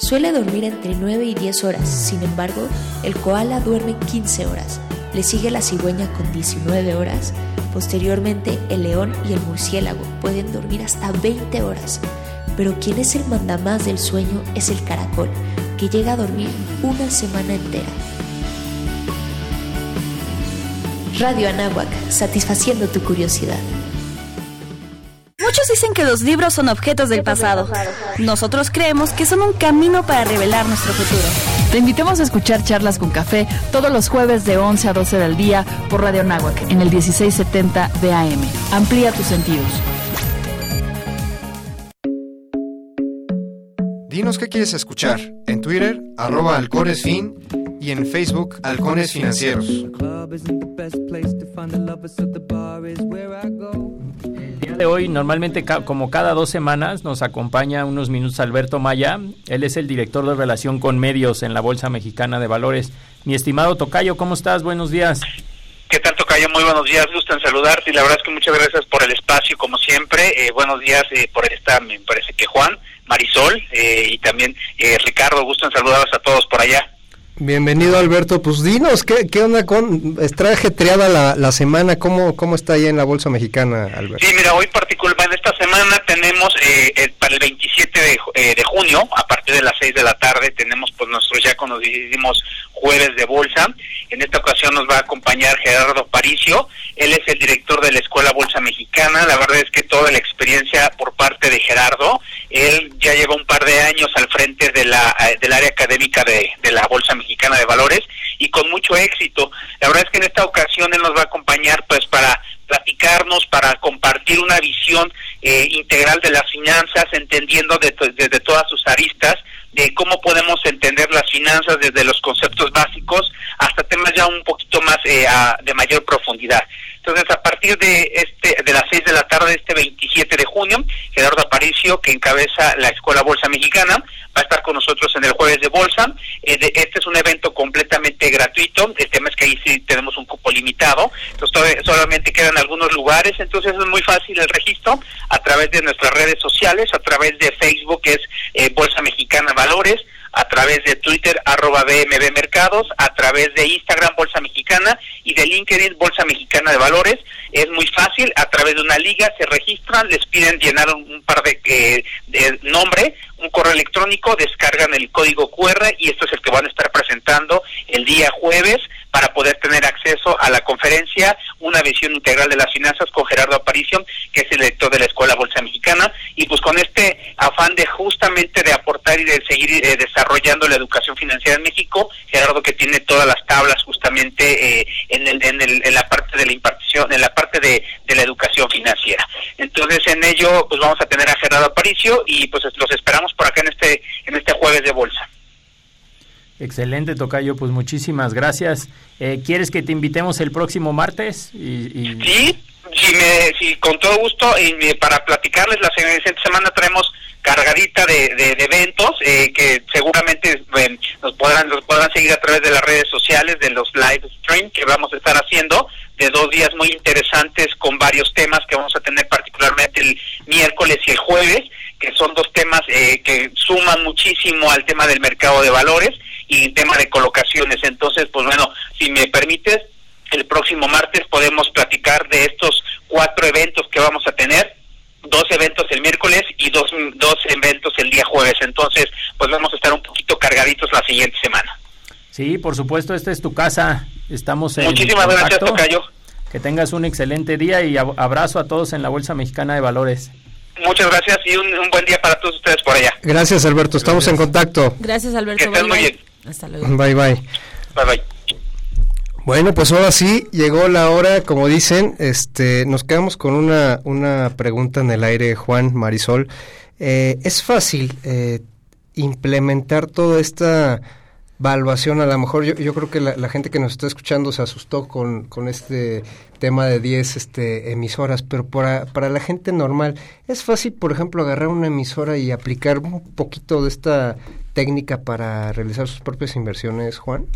Suele dormir entre 9 y 10 horas, sin embargo, el koala duerme 15 horas le sigue la cigüeña con 19 horas. Posteriormente, el león y el murciélago pueden dormir hasta 20 horas. Pero quien es el mandamás del sueño es el caracol, que llega a dormir una semana entera. Radio Anáhuac, satisfaciendo tu curiosidad. Dicen que los libros son objetos del pasado. Nosotros creemos que son un camino para revelar nuestro futuro. Te invitamos a escuchar charlas con café todos los jueves de 11 a 12 del día por Radio Nahuac en el 1670 de AM. Amplía tus sentidos. Dinos qué quieres escuchar. En Twitter, arroba halconesfin y en Facebook, Halcones Financieros. De hoy, normalmente como cada dos semanas, nos acompaña unos minutos Alberto Maya. Él es el director de relación con medios en la Bolsa Mexicana de Valores. Mi estimado Tocayo, ¿cómo estás? Buenos días. ¿Qué tal, Tocayo? Tocayo? Muy buenos días, gusto en saludarte y la verdad es que muchas gracias por el espacio, como siempre. Eh, buenos días eh, por esta, me parece que Juan, Marisol eh, y también eh, Ricardo, gusto en saludarlos a todos por allá. Bienvenido Alberto, pues dinos, ¿qué, qué onda con, está ajetreada la, la semana, ¿Cómo, ¿cómo está ahí en la Bolsa Mexicana, Alberto? Sí, mira, hoy particularmente esta semana tenemos eh, para el 27 de, eh, de junio, a partir de las 6 de la tarde, tenemos pues nuestros ya conocidos jueves de bolsa. En esta ocasión nos va a acompañar Gerardo Paricio, él es el director de la Escuela Bolsa Mexicana, la verdad es que toda la experiencia por parte de Gerardo, él ya lleva un par de años al frente de la, eh, del área académica de, la Bolsa Mexicana de Valores y con mucho éxito. La verdad es que en esta ocasión él nos va a acompañar pues para platicarnos, para compartir una visión eh, integral de las finanzas, entendiendo desde todas sus aristas, de cómo podemos entender las finanzas desde los conceptos básicos hasta temas ya un poquito más eh, a- de mayor profundidad. Entonces, a partir de este de las 6 de la tarde, este 27 de junio, Gerardo Aparicio, que encabeza la Escuela Bolsa Mexicana, va a estar con nosotros en el jueves de bolsa. Eh, este es un evento completamente gratuito. El tema es que ahí sí tenemos un cupo limitado. Entonces, todavía- solamente quedan algunos lugares. Entonces, es muy fácil el registro a través de nuestras redes sociales, a través de Facebook, que es eh, Bolsa Mexicana Valores, a través de Twitter, arroba BMB Mercados, a través de Instagram, Bolsa Mexicana, y de LinkedIn, Bolsa Mexicana de Valores. Es muy fácil, a través de una liga se registran, les piden llenar un, par de, eh, de nombre, un correo electrónico, descargan el código QR y esto es el que van a estar presentando el día jueves para poder tener acceso a la conferencia Una visión integral de las finanzas con Gerardo Aparicio, que es el director de la Escuela Bolsa Mexicana, y pues con este afán de justamente de aportar y de seguir eh, desarrollando la educación financiera en México, Gerardo que tiene todas las tablas justamente eh, en, el, en, el- en la parte de la impartición, en la parte de, de la educación financiera. Entonces en ello pues vamos a tener a Gerardo Aparicio y pues los esperamos por acá en este en este jueves de bolsa. Excelente, Tocayo, pues muchísimas gracias. Eh, ¿Quieres que te invitemos el próximo martes? Y, y- Sí, me, si con todo gusto, y para platicarles, la siguiente semana traemos cargadita de, de- eventos eh, que seguramente nos podrán nos podrán seguir a través de las redes sociales, de los live stream que vamos a estar haciendo, de dos días muy interesantes con varios temas que vamos a tener particularmente el miércoles y el jueves, que son dos temas eh, que suman muchísimo al tema del mercado de valores y tema de colocaciones. Entonces, pues bueno, si me permites, el próximo martes podemos platicar de estos cuatro eventos que vamos a tener dos eventos el miércoles y dos, dos eventos el día jueves. Entonces, pues vamos a estar un poquito cargaditos la siguiente semana. Sí, por supuesto, esta es tu casa. Estamos en Muchísimas gracias, contacto. Tocayo. Que tengas un excelente día y ab- abrazo a todos en la Bolsa Mexicana de Valores. Muchas gracias y un, un buen día para todos ustedes por allá. Gracias Alberto, estamos en contacto. Gracias, Alberto. Que estén muy bien. Hasta luego. Bye bye. Bye bye. Bueno, pues ahora sí, llegó la hora, como dicen, este, nos quedamos con una, una pregunta en el aire, Juan Marisol. Eh, ¿Es fácil eh, implementar toda esta valuación? A lo mejor yo, yo creo que la, la gente que nos está escuchando se asustó con, con este tema de 10 este, emisoras, pero para, para la gente normal, ¿es fácil, por ejemplo, agarrar una emisora y aplicar un poquito de esta técnica para realizar sus propias inversiones, Juan?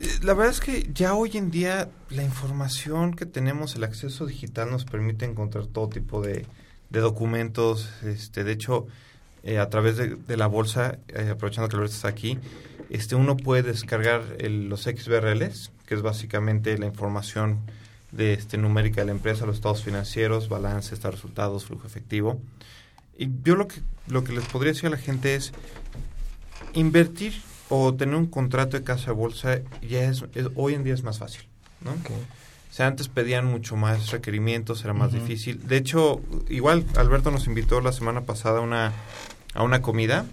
Eh, La verdad es que ya hoy en día la información que tenemos, el acceso digital nos permite encontrar todo tipo de, de documentos. Este, de hecho, eh, a través de, la bolsa, eh, aprovechando que Alberto está aquí, este, uno puede descargar el- los XBRLs, que es básicamente la información de este, numérica de la empresa, los estados financieros, balance, estados de resultados, flujo efectivo. Y yo lo que, lo que les podría decir a la gente es, invertir o tener un contrato de casa de bolsa ya es, es- hoy en día es más fácil, ¿no? O sea, antes pedían mucho más requerimientos, era más difícil. De hecho, igual Alberto nos invitó la semana pasada a una, a una comida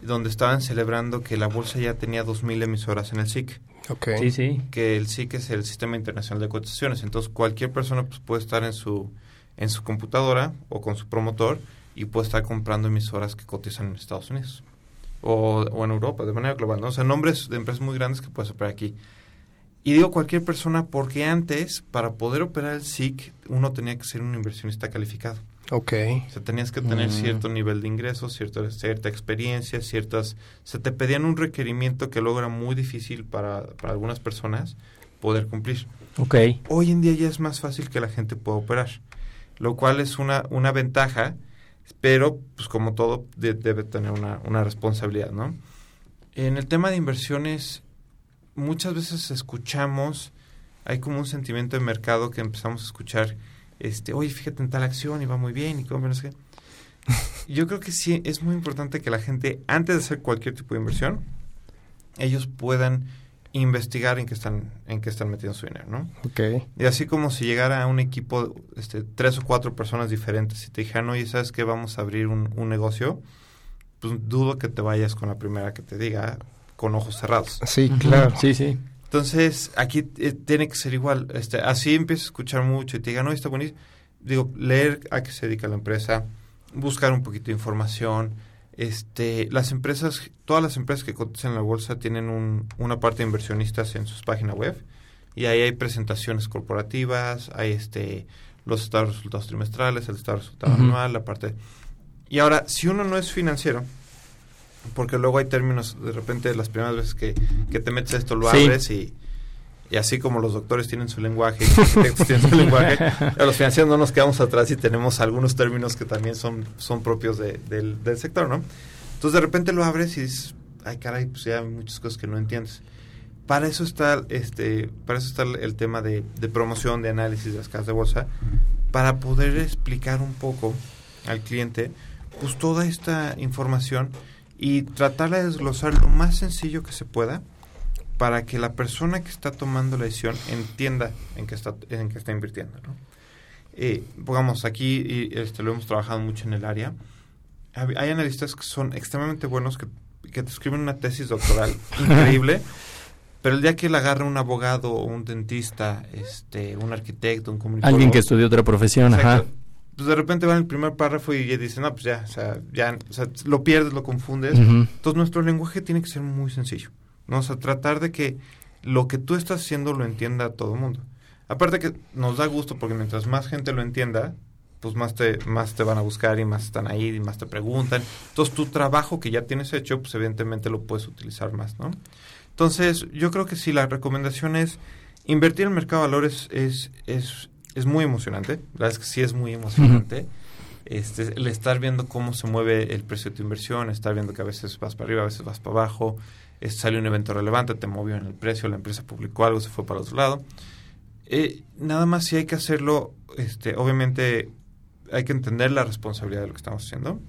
donde estaban celebrando que la bolsa ya tenía 2.000 emisoras en el SIC. Okay. Sí, sí. Que el SIC es el Sistema Internacional de Cotizaciones. Entonces, cualquier persona pues, puede estar en su, en su computadora o con su promotor y puede estar comprando emisoras que cotizan en Estados Unidos o, o en Europa, de manera global. ¿no? O sea, nombres de empresas muy grandes que puedes operar aquí. Y digo cualquier persona porque antes, para poder operar el SIC, uno tenía que ser un inversionista calificado. Ok. O sea, tenías que tener Mm. cierto nivel de ingresos, cierta, cierta experiencia, ciertas... Se te pedían un requerimiento que luego era muy difícil para, para algunas personas poder cumplir. Ok. Hoy en día ya es más fácil que la gente pueda operar, lo cual es una, una ventaja, pero pues como todo de- debe tener una, una responsabilidad, ¿no? En el tema de inversiones, muchas veces escuchamos, hay como un sentimiento de mercado que empezamos a escuchar, este, oye, fíjate en tal acción y va muy bien y cómo no sé qué. Yo creo que sí es muy importante que la gente, antes de hacer cualquier tipo de inversión, ellos puedan investigar en qué están, en qué están metiendo su dinero, ¿no? Ok. Y así como si llegara a un equipo, este, tres o cuatro personas diferentes y te dijeran, oye, ¿sabes qué? Vamos a abrir un, un negocio, pues dudo que te vayas con la primera que te diga con ojos cerrados. Sí, claro. Sí, sí. Entonces, aquí eh, tiene que ser igual. Este, así empiezas a escuchar mucho y te digan, no, está buenísimo. Digo, leer a qué se dedica la empresa, buscar un poquito de información. Este, las empresas, todas las empresas que cotizan en la bolsa tienen un, una parte de inversionistas en sus páginas web y ahí hay presentaciones corporativas, hay este, los estados de resultados trimestrales, el estado de resultado Ujú. anual, la parte... Y ahora, si uno no es financiero, porque luego hay términos, de repente las primeras veces que, que te metes esto lo Sí. abres y, y así como los doctores tienen su lenguaje los tienen su lenguaje, a los financieros no nos quedamos atrás y tenemos algunos términos que también son, son propios de- del, del sector, ¿no? Entonces de repente lo abres y dices, ay caray, pues ya hay muchas cosas que no entiendes. Para eso está este, para eso está el, el tema de, de promoción, de análisis de las casas de bolsa, para poder explicar un poco al cliente pues toda esta información y tratar de desglosar lo más sencillo que se pueda para que la persona que está tomando la decisión entienda en qué está, en qué está invirtiendo. ¿no? Eh, pongamos aquí, y este, lo hemos trabajado mucho en el área, hay analistas que son extremadamente buenos que, que te escriben una tesis doctoral increíble, pero el día que la agarra un abogado o un dentista, este, un arquitecto, un comunicador... Alguien que estudió otra profesión, ajá. Pues de repente va en el primer párrafo y ya dice, no, pues ya, o sea, ya, o sea, lo pierdes, lo confundes. Ujú. Entonces nuestro lenguaje tiene que ser muy sencillo, ¿no? O sea, tratar de que lo que tú estás haciendo lo entienda todo el mundo. Aparte que nos da gusto porque mientras más gente lo entienda, pues más te, más te van a buscar y más están ahí y más te preguntan. Entonces tu trabajo que ya tienes hecho, pues evidentemente lo puedes utilizar más, ¿no? Entonces yo creo que sí, la recomendación es invertir en el mercado de valores es, es, es muy emocionante. La verdad es que sí es muy emocionante. Este, el estar viendo cómo se mueve el precio de tu inversión, estar viendo que a veces vas para arriba, a veces vas para abajo, salió un evento relevante, te movió en el precio, la empresa publicó algo, se fue para otro lado. Eh, nada más si hay que hacerlo, este, obviamente hay que entender la responsabilidad de lo que estamos haciendo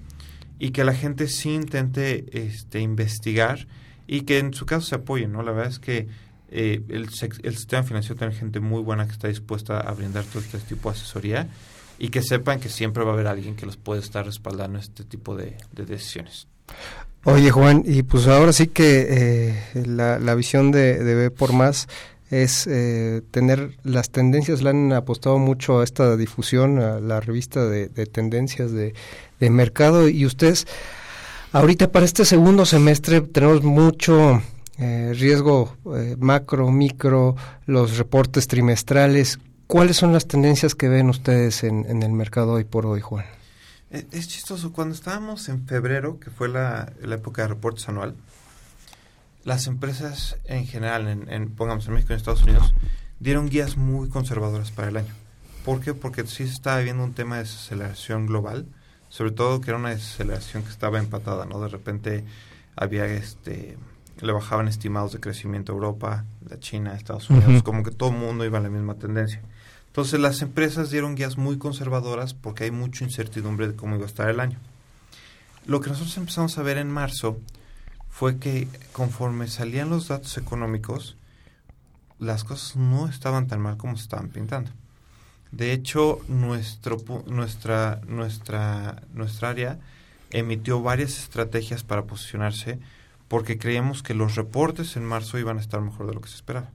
y que la gente sí intente este, investigar y que en su caso se apoyen, ¿no? La verdad es que eh, el, el sistema financiero tiene gente muy buena que está dispuesta a brindar todo este tipo de asesoría y que sepan que siempre va a haber alguien que los puede estar respaldando este tipo de decisiones. Oye Juan, y pues ahora sí que eh, la, la visión de, de B por más es eh, tener las tendencias, le han apostado mucho a esta difusión, a la revista de, de tendencias de, de mercado y ustedes ahorita para este segundo semestre tenemos mucho eh, riesgo eh, macro, micro, los reportes trimestrales. ¿Cuáles son las tendencias que ven ustedes en, en el mercado hoy por hoy, Juan? Eh, Es chistoso, cuando estábamos en febrero, que fue la, la época de reportes anual, las empresas en general, en, en, pongamos en México y en Estados Unidos, dieron guías muy conservadoras para el año. ¿Por qué? Porque sí se estaba viendo un tema de desaceleración global, sobre todo que era una desaceleración que estaba empatada, ¿no? De repente había este le bajaban estimados de crecimiento a Europa, la China, Estados Unidos, como que todo el mundo iba en la misma tendencia. Entonces las empresas dieron guías muy conservadoras porque hay mucha incertidumbre de cómo iba a estar el año. Lo que nosotros empezamos a ver en marzo fue que conforme salían los datos económicos, las cosas no estaban tan mal como se estaban pintando. De hecho, nuestro, nuestra, nuestra, nuestra área emitió varias estrategias para posicionarse porque creíamos que los reportes en marzo iban a estar mejor de lo que se esperaba.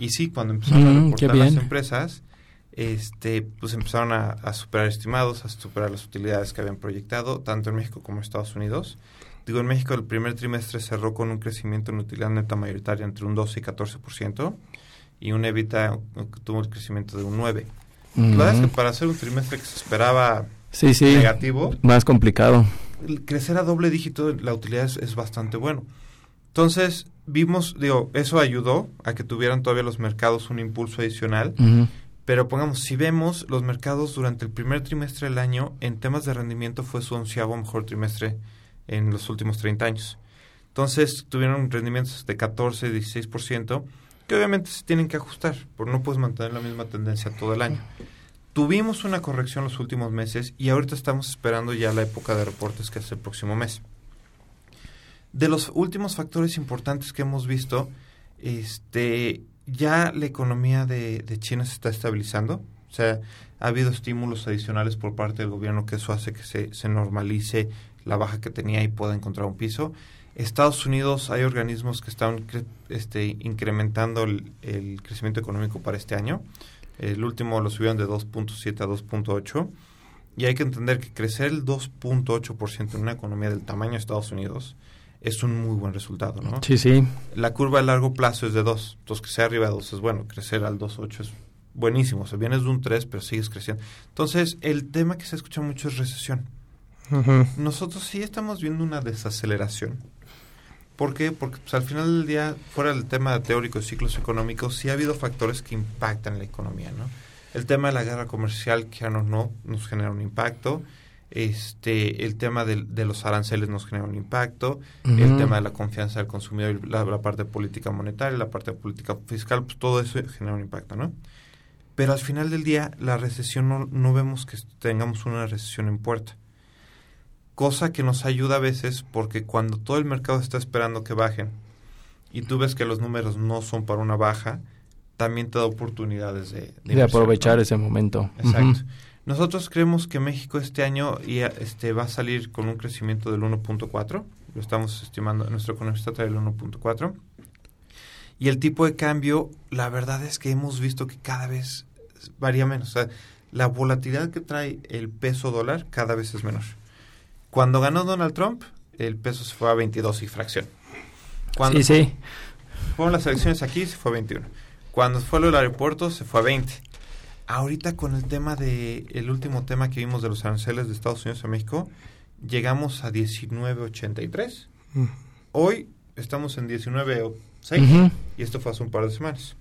Y sí, cuando empezaron a Mm, reportar las empresas, este, pues empezaron a, a superar estimados, a superar las utilidades que habían proyectado, tanto en México como en Estados Unidos. Digo, en México el primer trimestre cerró con un crecimiento en utilidad neta mayoritaria entre un 12 y 14% y un EBITDA que tuvo el crecimiento de un 9. La verdad es que para hacer un trimestre que se esperaba Sí, sí. negativo, Más complicado. crecer a doble dígito la utilidad es, es bastante bueno. Entonces, vimos, digo, eso ayudó a que tuvieran todavía los mercados un impulso adicional. Pero pongamos, si vemos los mercados durante el primer trimestre del año, en temas de rendimiento fue su onceavo mejor trimestre en los últimos 30 años. Entonces tuvieron rendimientos de 14, 16%, que obviamente se tienen que ajustar, porque no puedes mantener la misma tendencia todo el año. Tuvimos una corrección los últimos meses y ahorita estamos esperando ya la época de reportes que es el próximo mes. De los últimos factores importantes que hemos visto, este, ya la economía de, China se está estabilizando. O sea, ha habido estímulos adicionales por parte del gobierno que eso hace que se, normalice la baja que tenía y pueda encontrar un piso. Estados Unidos hay organismos que están este, incrementando el, el, crecimiento económico para este año. El último lo subieron de 2.7 a 2.8. Y hay que entender que crecer el 2.8% en una economía del tamaño de Estados Unidos es un muy buen resultado, ¿no? Sí, sí. La curva a largo plazo es de 2, entonces que sea arriba de 2 es bueno, crecer al 2.8 es buenísimo, o sea, vienes de un 3 pero sigues creciendo. Entonces, el tema que se escucha mucho es recesión. Nosotros sí estamos viendo una desaceleración. ¿Por qué? Porque pues, al final del día, fuera del tema teórico de ciclos económicos, sí ha habido factores que impactan la economía, ¿no? El tema de la guerra comercial, que ya no, no nos genera un impacto este el tema de, los aranceles nos genera un impacto, el tema de la confianza del consumidor, la, la, parte de política monetaria, la parte de política fiscal, pues todo eso genera un impacto, ¿no? Pero al final del día, la recesión no, no vemos que tengamos una recesión en puerta. Cosa que nos ayuda a veces porque cuando todo el mercado está esperando que bajen y tú ves que los números no son para una baja, también te da oportunidades de... De, aprovechar ese momento. Exacto. Nosotros creemos que México este año este, va a salir con un crecimiento del 1.4, lo estamos estimando, nuestro economista trae el 1.4. Y el tipo de cambio, la verdad es que hemos visto que cada vez varía menos. O sea, la volatilidad que trae el peso dólar cada vez es menor. Cuando ganó Donald Trump, el peso se fue a 22 y fracción. Cuando sí, sí. Fueron las elecciones aquí, se fue a 21. Cuando fue lo del aeropuerto, se fue a 20 ahorita con el tema de el último tema que vimos de los aranceles de Estados Unidos a México, llegamos a 19.83. Hoy estamos en 19.6 y esto fue hace un par de semanas.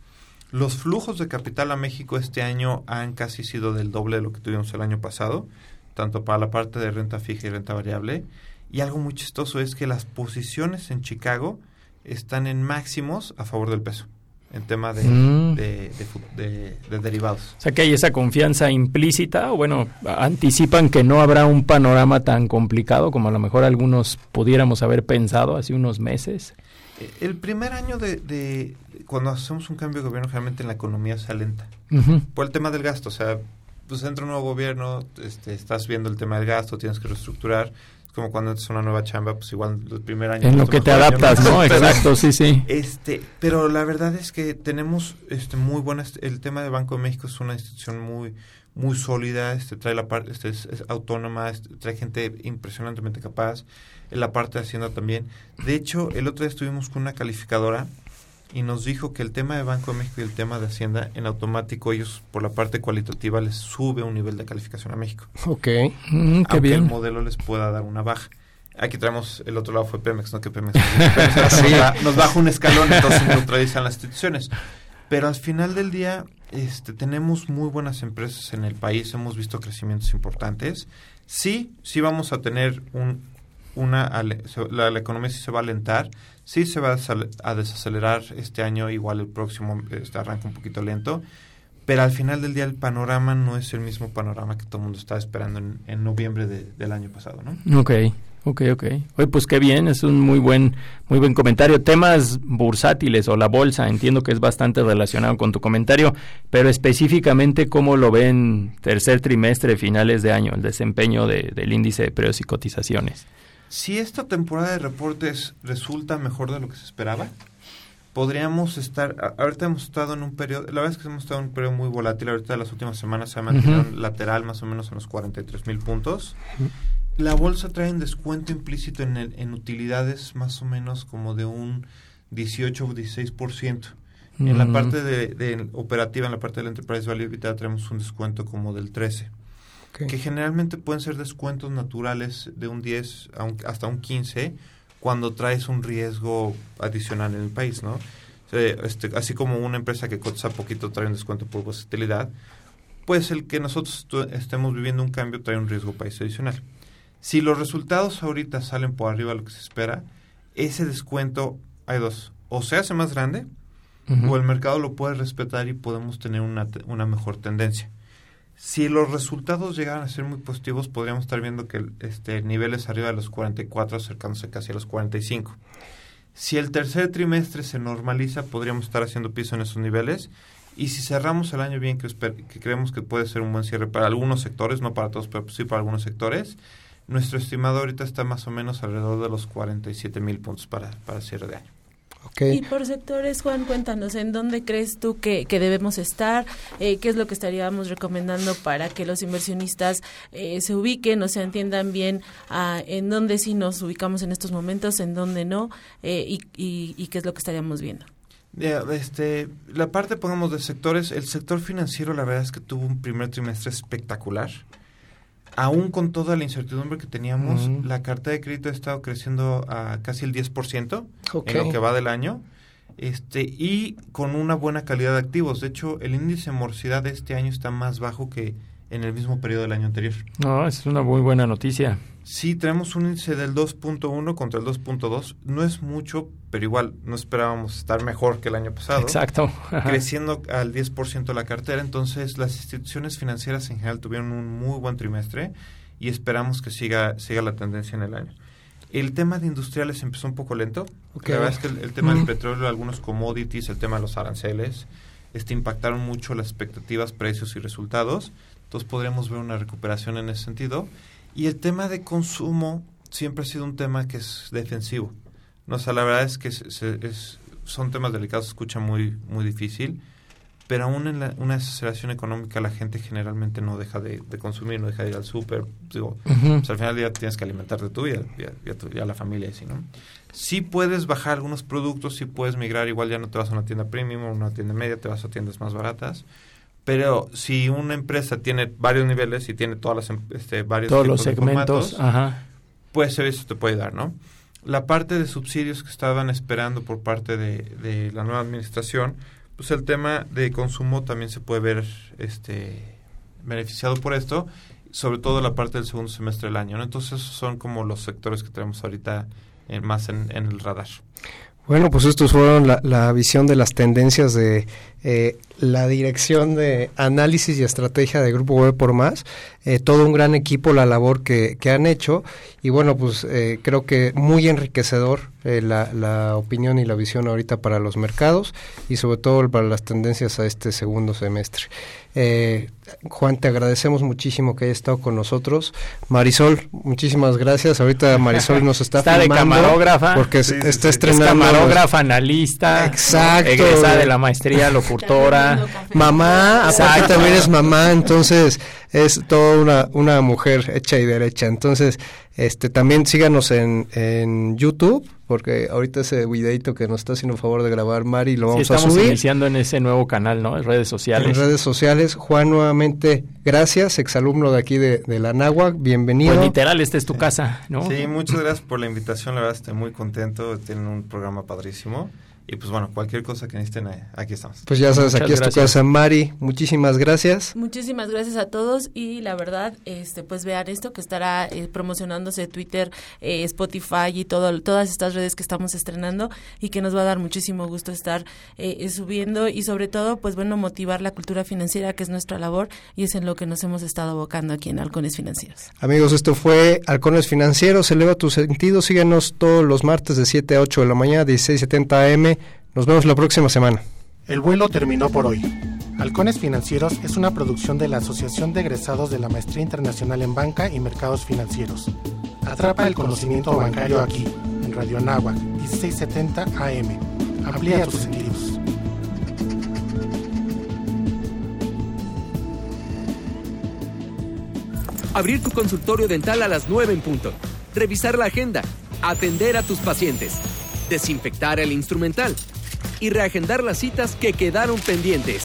Los flujos de capital a México este año han casi sido del doble de lo que tuvimos el año pasado, tanto para la parte de renta fija y renta variable. Y algo muy chistoso es que las posiciones en Chicago están en máximos a favor del peso en tema mm. de, de, derivados. O sea que hay esa confianza implícita, o bueno, anticipan que no habrá un panorama tan complicado como a lo mejor algunos pudiéramos haber pensado hace unos meses. Eh, el primer año de, cuando hacemos un cambio de gobierno, generalmente en la economía se alenta. Por el tema del gasto, o sea, pues entra un nuevo gobierno, este, estás viendo el tema del gasto, tienes que reestructurar como cuando entras a una nueva chamba, pues igual el primer año. En lo que te adaptas, ¿no? Exacto, sí, sí. Este, pero la verdad es que tenemos este muy buenas, el tema de Banco de México es una institución muy muy sólida, este trae la parte este es, autónoma, este, trae gente impresionantemente capaz, en la parte de Hacienda también. De hecho, el otro día estuvimos con una calificadora y nos dijo que el tema de Banco de México y el tema de Hacienda, en automático ellos por la parte cualitativa les sube un nivel de calificación a México. Ok, mm, qué bien. el modelo les pueda dar una baja. Aquí traemos, el otro lado fue Pemex, no que Pemex, nos, baja un escalón, entonces neutralizan las instituciones. Pero al final del día este, tenemos muy buenas empresas en el país, hemos visto crecimientos importantes. Sí, sí vamos a tener un, una, la, la economía sí se va a alentar, Sí se va a desacelerar este año, igual el próximo este, arranca un poquito lento, pero al final del día el panorama no es el mismo panorama que todo el mundo estaba esperando en, noviembre del año pasado, ¿no? Ok, ok, ok. Oye, pues qué bien, es un muy buen, muy buen comentario. Temas bursátiles o la bolsa, entiendo que es bastante relacionado con tu comentario, pero específicamente cómo lo ven tercer trimestre, finales de año, el desempeño del índice de precios y cotizaciones. Si esta temporada de reportes resulta mejor de lo que se esperaba, podríamos estar, ahorita hemos estado en un periodo, la verdad es que hemos estado en un periodo muy volátil, ahorita las últimas semanas se ha mantenido lateral más o menos en los 43 mil puntos. La bolsa trae un descuento implícito en, el, en utilidades más o menos como de un 18 o 16%. En la parte de, operativa, en la parte del Enterprise Value, ahorita traemos un descuento como del 13% que generalmente pueden ser descuentos naturales de un 10 hasta un 15, cuando traes un riesgo adicional en el país, ¿no? Este, así como una empresa que cotiza poquito trae un descuento por volatilidad, pues el que nosotros estemos viviendo un cambio trae un riesgo país adicional. Si los resultados ahorita salen por arriba de lo que se espera, ese descuento, hay dos, o se hace más grande, o el mercado lo puede respetar y podemos tener una, una mejor tendencia. Si los resultados llegaran a ser muy positivos, podríamos estar viendo que este, niveles arriba de los 44, acercándose casi a los 45. Si el tercer trimestre se normaliza, podríamos estar haciendo piso en esos niveles. Y si cerramos el año bien, que, que creemos que puede ser un buen cierre para algunos sectores, no para todos, pero sí para algunos sectores, nuestro estimado ahorita está más o menos alrededor de los 47 mil puntos para, para cierre de año. Y por sectores, Juan, cuéntanos, ¿en dónde crees tú que, debemos estar? Eh, ¿Qué es lo que estaríamos recomendando para que los inversionistas eh, se ubiquen o se entiendan bien ah, en dónde sí nos ubicamos en estos momentos, en dónde no, eh, y, y, qué es lo que estaríamos viendo? este, la parte, pongamos, de sectores, el sector financiero la verdad es que tuvo un primer trimestre espectacular aún con toda la incertidumbre que teníamos, la carta de crédito ha estado creciendo a casi el 10% en lo que va del año. Este, y con una buena calidad de activos. De hecho, el índice de morosidad de este año está más bajo que en el mismo periodo del año anterior. No, es una muy buena noticia. Sí, tenemos un índice del 2.1 contra el 2.2. No es mucho, pero igual no esperábamos estar mejor que el año pasado. Exacto. creciendo al 10% la cartera. Entonces, las instituciones financieras en general tuvieron un muy buen trimestre y esperamos que siga, siga la tendencia en el año. El tema de industriales empezó un poco lento. La verdad es que el, tema del petróleo, algunos commodities, el tema de los aranceles, este, impactaron mucho las expectativas, precios y resultados. Entonces podremos ver una recuperación en ese sentido. Y el tema de consumo siempre ha sido un tema que es defensivo. No, o sea, la verdad es que es, son temas delicados, se escucha muy, muy difícil, pero aún en la, una desaceleración económica la gente generalmente no deja de, consumir, no deja de ir al súper. Digo, al final del día tienes que alimentarte tú y a, la familia, ¿sí, ¿no? Sí puedes bajar algunos productos, sí puedes migrar, igual ya no te vas a una tienda premium o una tienda media, te vas a tiendas más baratas, pero si una empresa tiene varios niveles y tiene todas las em, este, varios todos los segmentos, pues eso te puede dar, ¿no? La parte de subsidios que estaban esperando por parte de, la nueva administración, pues el tema de consumo también se puede ver este beneficiado por esto, sobre todo la parte del segundo semestre del año, ¿no? Entonces esos son como los sectores que tenemos ahorita eh, más en, en el radar. Bueno, pues estos fueron la, la visión de las tendencias de eh, la dirección de análisis y estrategia de Grupo Web por Más, eh, todo un gran equipo, la labor que, que han hecho y bueno, pues eh, creo que muy enriquecedor eh, la, la, opinión y la visión ahorita para los mercados y sobre todo para las tendencias a este segundo semestre. Eh, Juan, te agradecemos muchísimo que hayas estado con nosotros. Marisol, muchísimas gracias. Ahorita Marisol nos está, está de camarógrafa. Porque está estrenando. Es camarógrafa, analista. Exacto. Egresada de la maestría, locutora. Mamá, aparte también es mamá, entonces es toda una, una mujer hecha y derecha. Entonces, este también síganos en, en YouTube porque ahorita ese videito que nos está haciendo el favor de grabar Mari lo vamos a subir. Estamos iniciando en ese nuevo canal, ¿no? En redes sociales. En redes sociales. Juan, nuevamente, gracias, exalumno de aquí de, de la bienvenido. Pues literal, esta es tu casa, ¿no? Sí, muchas gracias por la invitación, la verdad estoy muy contento, tienen un programa padrísimo. Y pues bueno, cualquier cosa que necesiten, eh, aquí estamos. Pues ya sabes, aquí es tu casa, Mari. Muchísimas gracias. Muchísimas gracias a todos y la verdad, este, pues vean esto que estará eh, promocionándose Twitter, eh, Spotify y todo, todas estas redes que estamos estrenando y que nos va a dar muchísimo gusto estar subiendo y sobre todo, pues bueno, motivar la cultura financiera que es nuestra labor y es en lo que nos hemos estado abocando aquí en Halcones Financieros. Amigos, esto fue Halcones Financieros. Eleva tu sentido. Síguenos todos los martes de 7 a 8 de la mañana, 16.70 am nos vemos la próxima semana. El vuelo terminó por hoy. Halcones Financieros es una producción de la Asociación de Egresados de la Maestría Internacional en Banca y Mercados Financieros. Atrapa el conocimiento bancario aquí, en Radio Anáhuac, 1670 AM. Amplía tus sentidos. Abrir tu consultorio dental a las 9 en punto. Revisar la agenda. Atender a tus pacientes. Desinfectar el instrumental y reagendar las citas que quedaron pendientes.